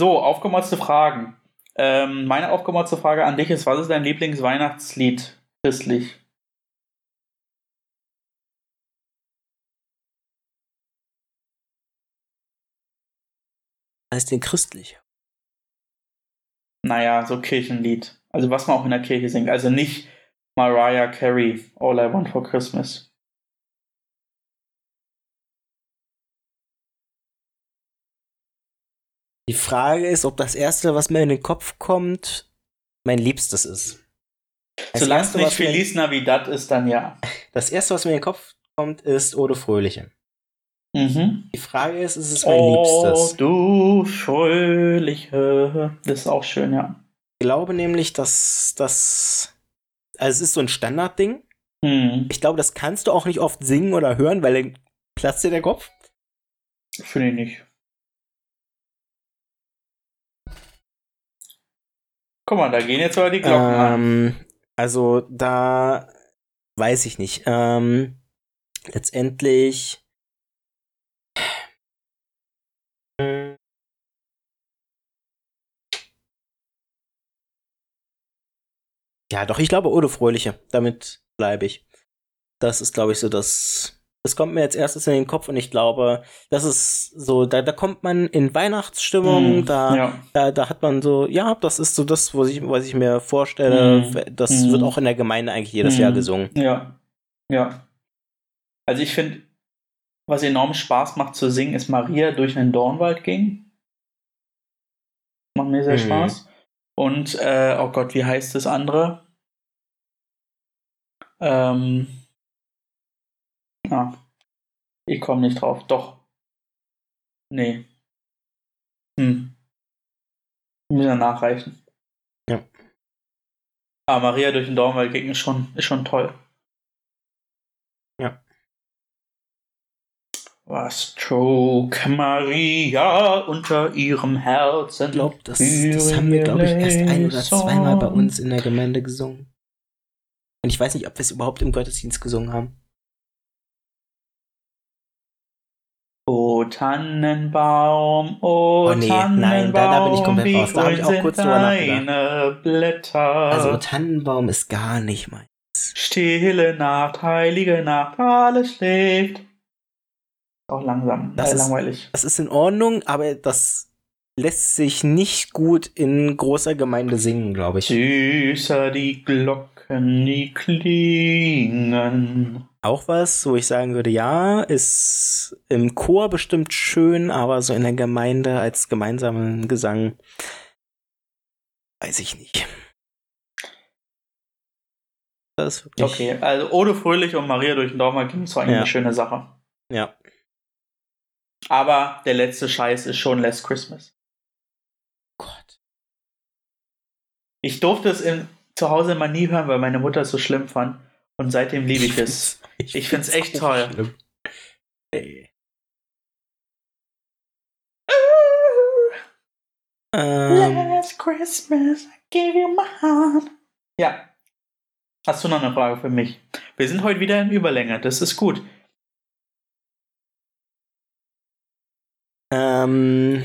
So, aufgemotzte Fragen. Ähm, meine aufgemotzte Frage an dich ist: Was ist dein Lieblingsweihnachtslied christlich? Heißt den christlich. Naja, so Kirchenlied. Also was man auch in der Kirche singt. Also nicht Mariah Carey, All I Want for Christmas. Die Frage ist, ob das erste, was mir in den Kopf kommt, mein Liebstes ist. Das Solange es nicht Feliz Navidad ist, dann ja. Das erste, was mir in den Kopf kommt, ist Ode Fröhliche. Mhm. Die Frage ist, ist es mein Oh, Liebstes? du Fröhliche. Das ist auch schön, ja. Ich glaube nämlich, dass das. Also, es ist so ein Standardding. Hm. Ich glaube, das kannst du auch nicht oft singen oder hören, weil dann platzt dir der Kopf. Finde ich nicht. Guck mal, da gehen jetzt aber die Glocken an. Ähm, also, da weiß ich nicht. Ähm, letztendlich. Ja, doch, ich glaube Ode Fröhliche. Damit bleibe ich. Das ist, glaube ich, so das. Das kommt mir jetzt erstes in den Kopf und ich glaube, das ist so, da, da kommt man in Weihnachtsstimmung, Hm, da, ja. da, da hat man so, ja, das ist so das, was ich, was ich mir vorstelle. Mhm. Das Mhm. wird auch in der Gemeinde eigentlich jedes Mhm. Jahr gesungen. Ja. Ja. Also ich finde, was enorm Spaß macht zu singen, ist Maria durch einen Dornwald ging. Macht mir sehr Mhm. Spaß. Und, äh, oh Gott, wie heißt das andere? Ähm. Ah. Ich komme nicht drauf. Doch. Nee. Hm. Müssen wir nachreichen. Ja. Aber Maria durch den Dornwald ging ist schon, ist schon toll. Ja. Was trug Maria unter ihrem Herzen? Ich glaube, das, das haben wir, glaube ich, erst ein oder zweimal bei uns in der Gemeinde gesungen. Und ich weiß nicht, ob wir es überhaupt im Gottesdienst gesungen haben. O Tannenbaum, o Oh nee, Tannenbaum, nein, da- da bin ich komplett raus. Da hab ich auch kurz drüber nachgedacht. deine Blätter. Also Tannenbaum ist gar nicht mein. Stille Nacht, heilige Nacht, alles schläft. Auch langsam, Das äh, ist- langweilig. Das ist in Ordnung, aber das lässt sich nicht gut in großer Gemeinde singen, glaube ich. Süßer die Glocken, die klingen. Auch was, wo ich sagen würde, ja, ist im Chor bestimmt schön, aber so in der Gemeinde als gemeinsamen Gesang weiß ich nicht. Das ist wirklich, Okay, also Ode Fröhlich und Maria durch den Dorf ging ist eigentlich Ja. eine schöne Sache. Ja. Aber der letzte Scheiß ist schon Last Christmas. Gott. Ich durfte es in, zu Hause immer nie hören, weil meine Mutter es so schlimm fand. Und seitdem liebe ich es. Ich find's echt auch toll. schlimm. Ey. Ähm, Last Christmas, I gave you my heart. Ja. Hast du noch eine Frage für mich? Wir sind heute wieder in Überlänge, das ist gut. ähm,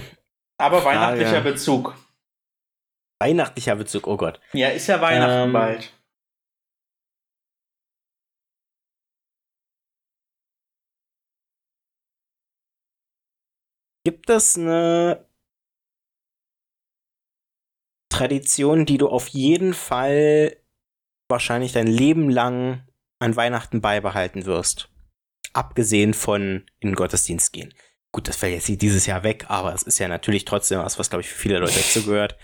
Aber Frage. weihnachtlicher Bezug. Weihnachtlicher Bezug, oh Gott. Ja, ist ja Weihnachten Ähm, bald. Gibt es eine Tradition, die du auf jeden Fall wahrscheinlich dein Leben lang an Weihnachten beibehalten wirst? Abgesehen von in den Gottesdienst gehen. Gut, das fällt jetzt nicht dieses Jahr weg, aber es ist ja natürlich trotzdem was, was glaube ich für viele Leute dazu gehört.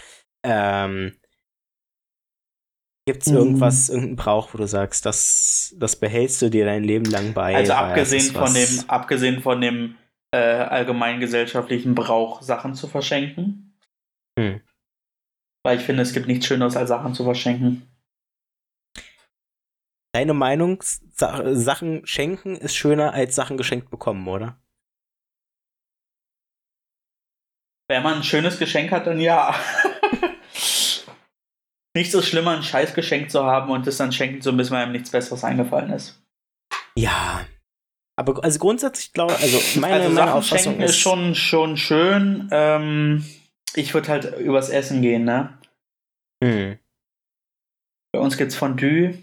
Ähm, Gibt es Mhm. irgendwas, irgendeinen Brauch, wo du sagst, das, das behältst du dir dein Leben lang bei? Also abgesehen von dem, abgesehen von dem äh, allgemeingesellschaftlichen Brauch, Sachen zu verschenken. Hm. Weil ich finde, es gibt nichts Schöneres, als Sachen zu verschenken. Deine Meinung, Sa Sachen schenken ist schöner als Sachen geschenkt bekommen, oder? Wenn man ein schönes Geschenk hat, dann ja. Nichts so schlimmer, ein Scheißgeschenk zu haben und es dann schenken zu müssen, weil einem nichts Besseres eingefallen ist. Ja. Aber also grundsätzlich glaube also meine, also meine Auffassung ist, ist schon, schon schön. Ähm, ich würde halt übers Essen gehen, ne? Hm. Bei uns gibt's Fondue.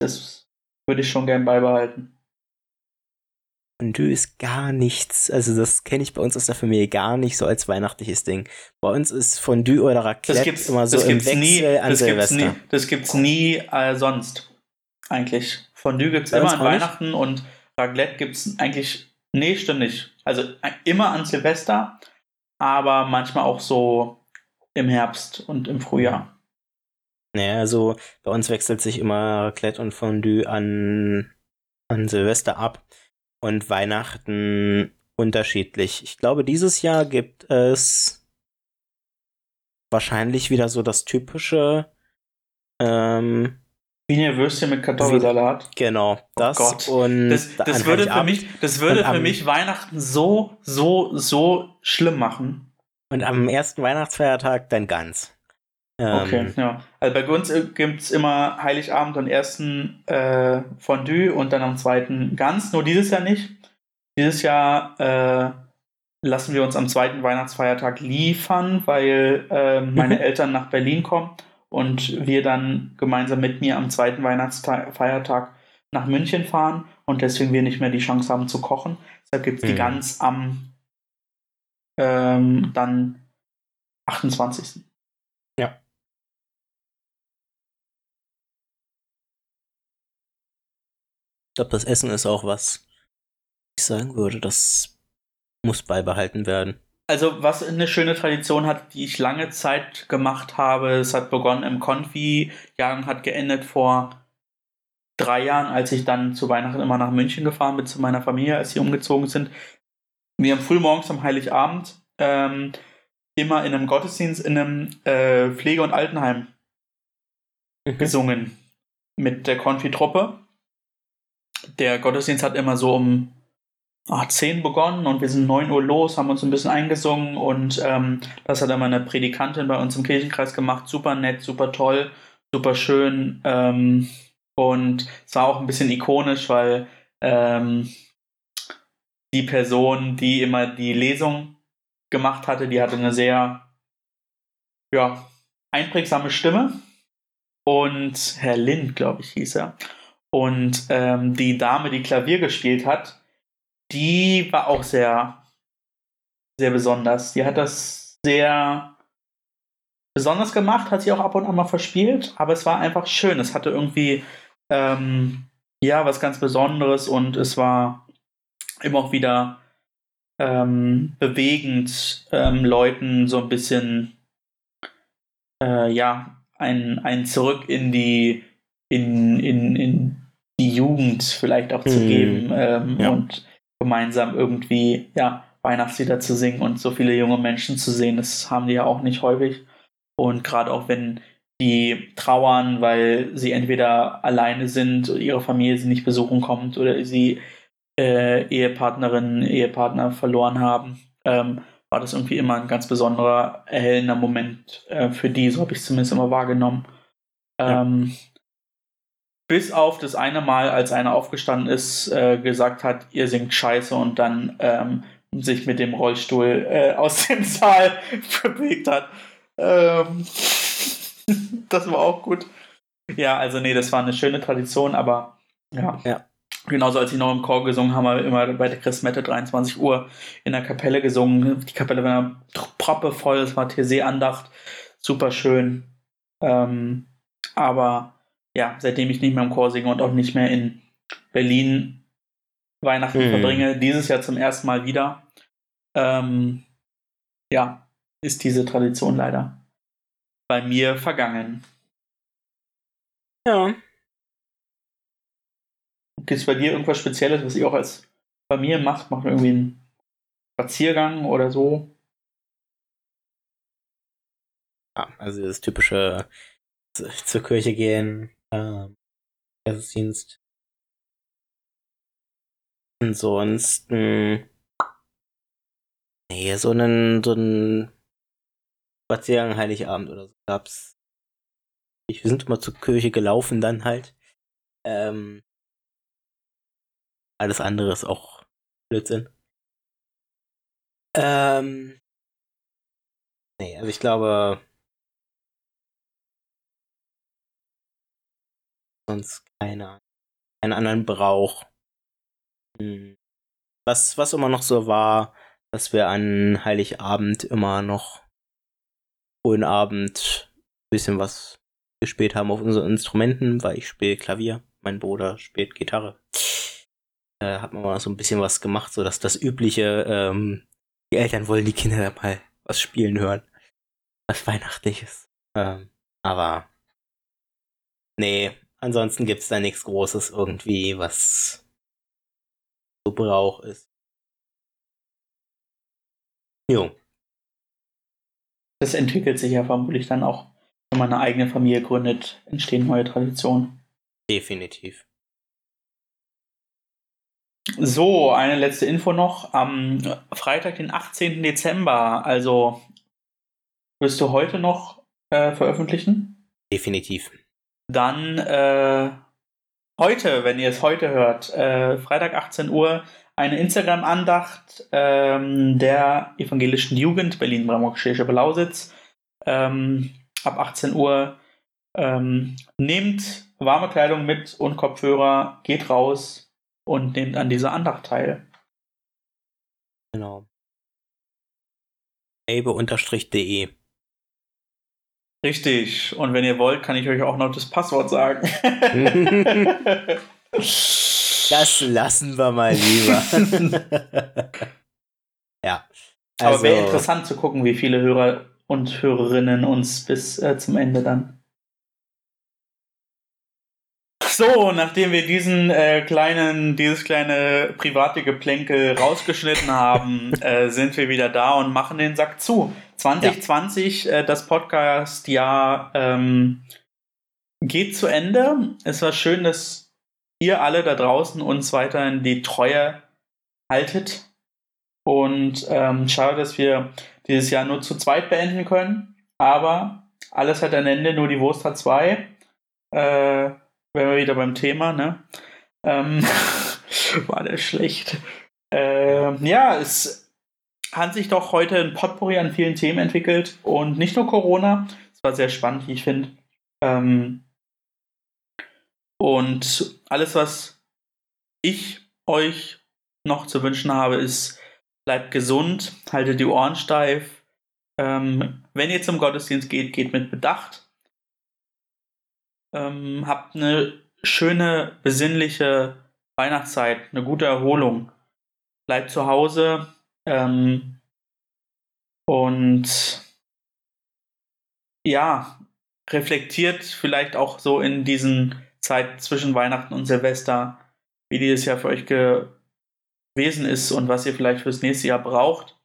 Das würde ich schon gern beibehalten. Fondue ist gar nichts. Also das kenne ich bei uns aus der Familie gar nicht so als weihnachtliches Ding. Bei uns ist Fondue oder Raclette gibt's, immer so das im gibt's Wechsel nie, an das gibt's Silvester. nie, das gibt's nie äh, sonst. Eigentlich. Fondue gibt's Bei immer an auch nicht? Weihnachten und Raclette gibt's eigentlich. Nee, stimmt nicht. Also äh, immer an Silvester, aber manchmal auch so im Herbst und im Frühjahr. Naja, also bei uns wechselt sich immer Raclette und Fondue an, an Silvester ab und Weihnachten unterschiedlich. Ich glaube, dieses Jahr gibt es wahrscheinlich wieder so das typische, ähm, Wiener Würstchen mit Kartoffelsalat. genau, das Gott. und Das, das würde für Heiligabend. mich, das würde für mich Weihnachten so, so, so schlimm machen. Und am ersten Weihnachtsfeiertag dann ganz. Ähm, Okay, ja. Also bei uns gibt es immer Heiligabend und ersten äh, Fondue und dann am zweiten Gans. Nur dieses Jahr nicht. Dieses Jahr äh, lassen wir uns am zweiten Weihnachtsfeiertag liefern, weil äh, meine Mhm. Eltern nach Berlin kommen und wir dann gemeinsam mit mir am zweiten Weihnachtsfeiertag nach München fahren und deswegen wir nicht mehr die Chance haben zu kochen. Deshalb gibt es die Mhm. Gans am ähm, dann 28. Ich glaube, das Essen ist auch was, ich sagen würde, das muss beibehalten werden. Also, was eine schöne Tradition hat, die ich lange Zeit gemacht habe, es hat begonnen im Konfi-Jahren, hat geendet vor drei Jahren, als ich dann zu Weihnachten immer nach München gefahren bin, zu meiner Familie, als sie umgezogen sind. Wir haben frühmorgens am Heiligabend ähm, immer in einem Gottesdienst in einem äh, Pflege- und Altenheim gesungen mit der Konfi-Truppe. Der Gottesdienst hat immer so um ah, 10 begonnen und wir sind 9 Uhr los, haben uns ein bisschen eingesungen und ähm, das hat immer eine Predikantin bei uns im Kirchenkreis gemacht. Super nett, super toll, super schön ähm, und es war auch ein bisschen ikonisch, weil ähm, die Person, die immer die Lesung gemacht hatte, die hatte eine sehr ja, einprägsame Stimme und Herr Lind, glaube ich, hieß er. Und ähm, die Dame, die Klavier gespielt hat, die war auch sehr, sehr besonders. Die hat das sehr besonders gemacht, hat sie auch ab und an mal verspielt, aber es war einfach schön. Es hatte irgendwie, ähm, ja, was ganz Besonderes und es war immer auch wieder ähm, bewegend, ähm, Leuten so ein bisschen äh, ja, ein, ein Zurück in die, in, in, in die Jugend vielleicht auch zu Mhm. geben ähm, Ja. und gemeinsam irgendwie, ja, Weihnachtslieder zu singen und so viele junge Menschen zu sehen, das haben die ja auch nicht häufig. Und gerade auch wenn die trauern, weil sie entweder alleine sind, ihre Familie sie nicht besuchen kommt oder sie äh, Ehepartnerinnen, Ehepartner verloren haben, ähm, war das irgendwie immer ein ganz besonderer, erhellender Moment äh, für die, so habe ich es zumindest immer wahrgenommen. Ja. Bis auf das eine Mal, als einer aufgestanden ist, äh, gesagt hat, ihr singt scheiße und dann ähm, sich mit dem Rollstuhl äh, aus dem Saal bewegt hat. Ähm, das war auch gut. Ja, also nee, das war eine schöne Tradition, aber ja. Ja. Genauso als ich noch im Chor gesungen haben wir immer bei der Christmette 23 Uhr in der Kapelle gesungen. Die Kapelle war proppevoll, es war TC-Andacht, super schön. Ähm, aber ja, seitdem ich nicht mehr im Chor singe und auch nicht mehr in Berlin Weihnachten Mhm. verbringe, dieses Jahr zum ersten Mal wieder, ähm, ja, ist diese Tradition leider bei mir vergangen. Ja. Gibt es bei dir irgendwas Spezielles, was ihr auch als Familie macht? Macht ihr irgendwie einen Spaziergang oder so? Ja, also das typische zu- zur Kirche gehen, Gottesdienst. Ansonsten, nee, so einen, so einen Spaziergang Heiligabend oder so gab's. Ich, wir sind immer zur Kirche gelaufen dann halt. Ähm, alles andere ist auch Blödsinn. Ähm, nee, also ich glaube, sonst keine, keinen anderen Brauch. Hm. Was, was immer noch so war, dass wir an Heiligabend immer noch frühen Abend ein bisschen was gespielt haben auf unseren Instrumenten, weil ich spiele Klavier, mein Bruder spielt Gitarre. Äh, hat man mal so ein bisschen was gemacht, so dass das übliche, ähm, die Eltern wollen die Kinder mal was spielen hören. Was Weihnachtliches. Ähm, aber nee, ansonsten gibt's da nichts Großes irgendwie, was so Brauch ist. Jo. Das entwickelt sich ja vermutlich dann auch, wenn man eine eigene Familie gründet, entstehen neue Traditionen. Definitiv. So, eine letzte Info noch. Am Freitag, den 18. Dezember, also wirst du heute noch äh, veröffentlichen? Definitiv. Dann äh, heute, wenn ihr es heute hört, äh, Freitag 18 Uhr, eine Instagram-Andacht ähm, der evangelischen Jugend Berlin-Brandenburg-Schwäbisch Belausitz. Ähm, ab 18 Uhr ähm, nehmt warme Kleidung mit und Kopfhörer, geht raus und nehmt an dieser Andacht teil. Genau. abe-de. Richtig. Und wenn ihr wollt, kann ich euch auch noch das Passwort sagen. Das lassen wir mal lieber. ja. Aber Also, wäre interessant zu gucken, wie viele Hörer und Hörerinnen uns bis äh, zum Ende dann. So, nachdem wir diesen äh, kleinen, dieses kleine private Geplänkel rausgeschnitten haben, äh, sind wir wieder da und machen den Sack zu. 2020, äh, das Podcast-Jahr ähm, geht zu Ende. Es war schön, dass ihr alle da draußen uns weiterhin die Treue haltet. Und ähm, schade, dass wir dieses Jahr nur zu zweit beenden können. Aber alles hat ein Ende, nur die Wurst hat zwei. Äh, wären wir wieder beim Thema, ne? Ähm, war der schlecht. Ähm, ja, es hat sich doch heute ein Potpourri an vielen Themen entwickelt und nicht nur Corona. Es war sehr spannend, wie ich finde. Ähm, und alles, was ich euch noch zu wünschen habe, ist, bleibt gesund, haltet die Ohren steif. Ähm, wenn ihr zum Gottesdienst geht, geht mit Bedacht. Ähm, habt eine schöne, besinnliche Weihnachtszeit, eine gute Erholung. Bleibt zu Hause ähm, und ja, reflektiert vielleicht auch so in diesen Zeit zwischen Weihnachten und Silvester, wie dieses Jahr für euch gewesen ist und was ihr vielleicht fürs nächste Jahr braucht.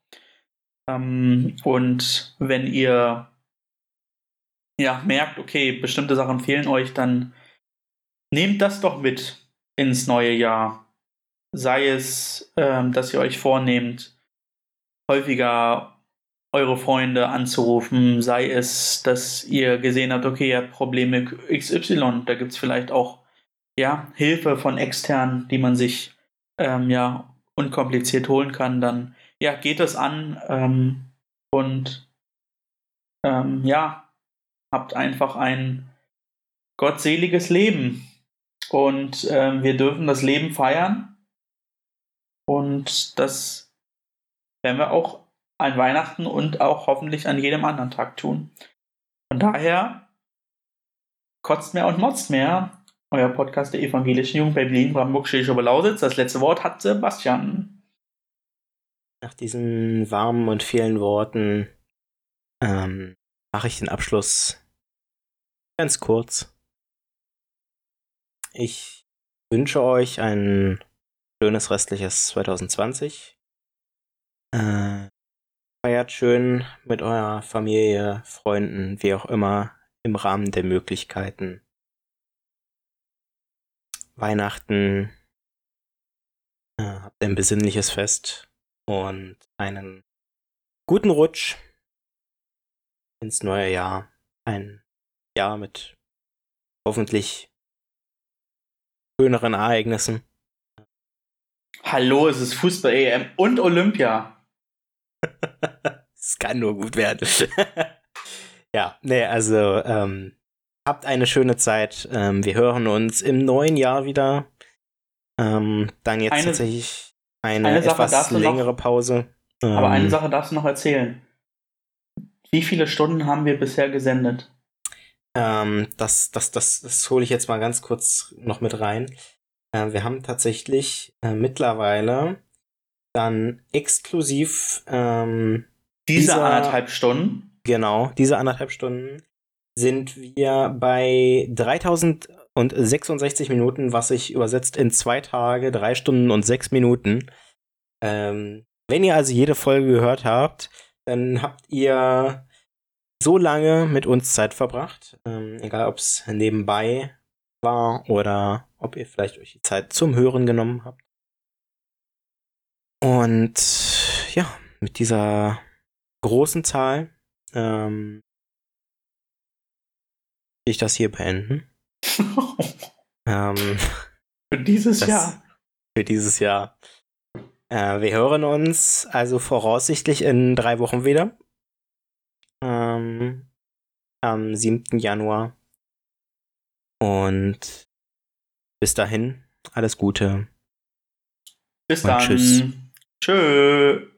Ähm, und wenn ihr ja, merkt, okay, bestimmte Sachen fehlen euch, dann nehmt das doch mit ins neue Jahr. Sei es, ähm, dass ihr euch vornehmt, häufiger eure Freunde anzurufen, sei es, dass ihr gesehen habt, okay, ihr habt Probleme XY, da gibt es vielleicht auch ja, Hilfe von extern, die man sich ähm, ja unkompliziert holen kann, dann ja, geht es an ähm, und ähm, ja, habt einfach ein gottseliges Leben. Und ähm, wir dürfen das Leben feiern. Und das werden wir auch an Weihnachten und auch hoffentlich an jedem anderen Tag tun. Von daher kotzt mehr und motzt mehr. Euer Podcast der evangelischen Jugend bei Berlin, Brandenburg, Schleswig Lausitz. Das letzte Wort hat Sebastian. Nach diesen warmen und vielen Worten ähm, mache ich den Abschluss ganz kurz. Ich wünsche euch ein schönes restliches 2020. Äh, feiert schön mit eurer Familie, Freunden, wie auch immer, im Rahmen der Möglichkeiten. Weihnachten äh, habt ein besinnliches Fest und einen guten Rutsch ins neue Jahr. Ein Jahr mit hoffentlich schöneren Ereignissen. Hallo, es ist Fußball-EM und Olympia. Es kann nur gut werden. ja, nee, also ähm, habt eine schöne Zeit. Ähm, wir hören uns im neuen Jahr wieder. Ähm, dann jetzt eine, tatsächlich eine, eine etwas längere noch, Pause. aber eine ähm, Sache darfst du noch erzählen. Wie viele Stunden haben wir bisher gesendet? Ähm, das, das, das, das hole ich jetzt mal ganz kurz noch mit rein. Äh, wir haben tatsächlich äh, mittlerweile dann exklusiv ähm, diese dieser, anderthalb Stunden. Genau, diese anderthalb Stunden sind wir bei 3066 Minuten, was sich übersetzt in zwei Tage, drei Stunden und sechs Minuten. Ähm, wenn ihr also jede Folge gehört habt, dann habt ihr so lange mit uns Zeit verbracht. Ähm, egal, ob es nebenbei war oder ob ihr vielleicht euch die Zeit zum Hören genommen habt. Und ja, mit dieser großen Zahl ähm, ich das hier beenden. ähm, für dieses Jahr. Für dieses Jahr. Äh, wir hören uns also voraussichtlich in drei Wochen wieder. Ähm, am 7. Januar. Und bis dahin, alles Gute. Bis dann. Tschüss. Tschö.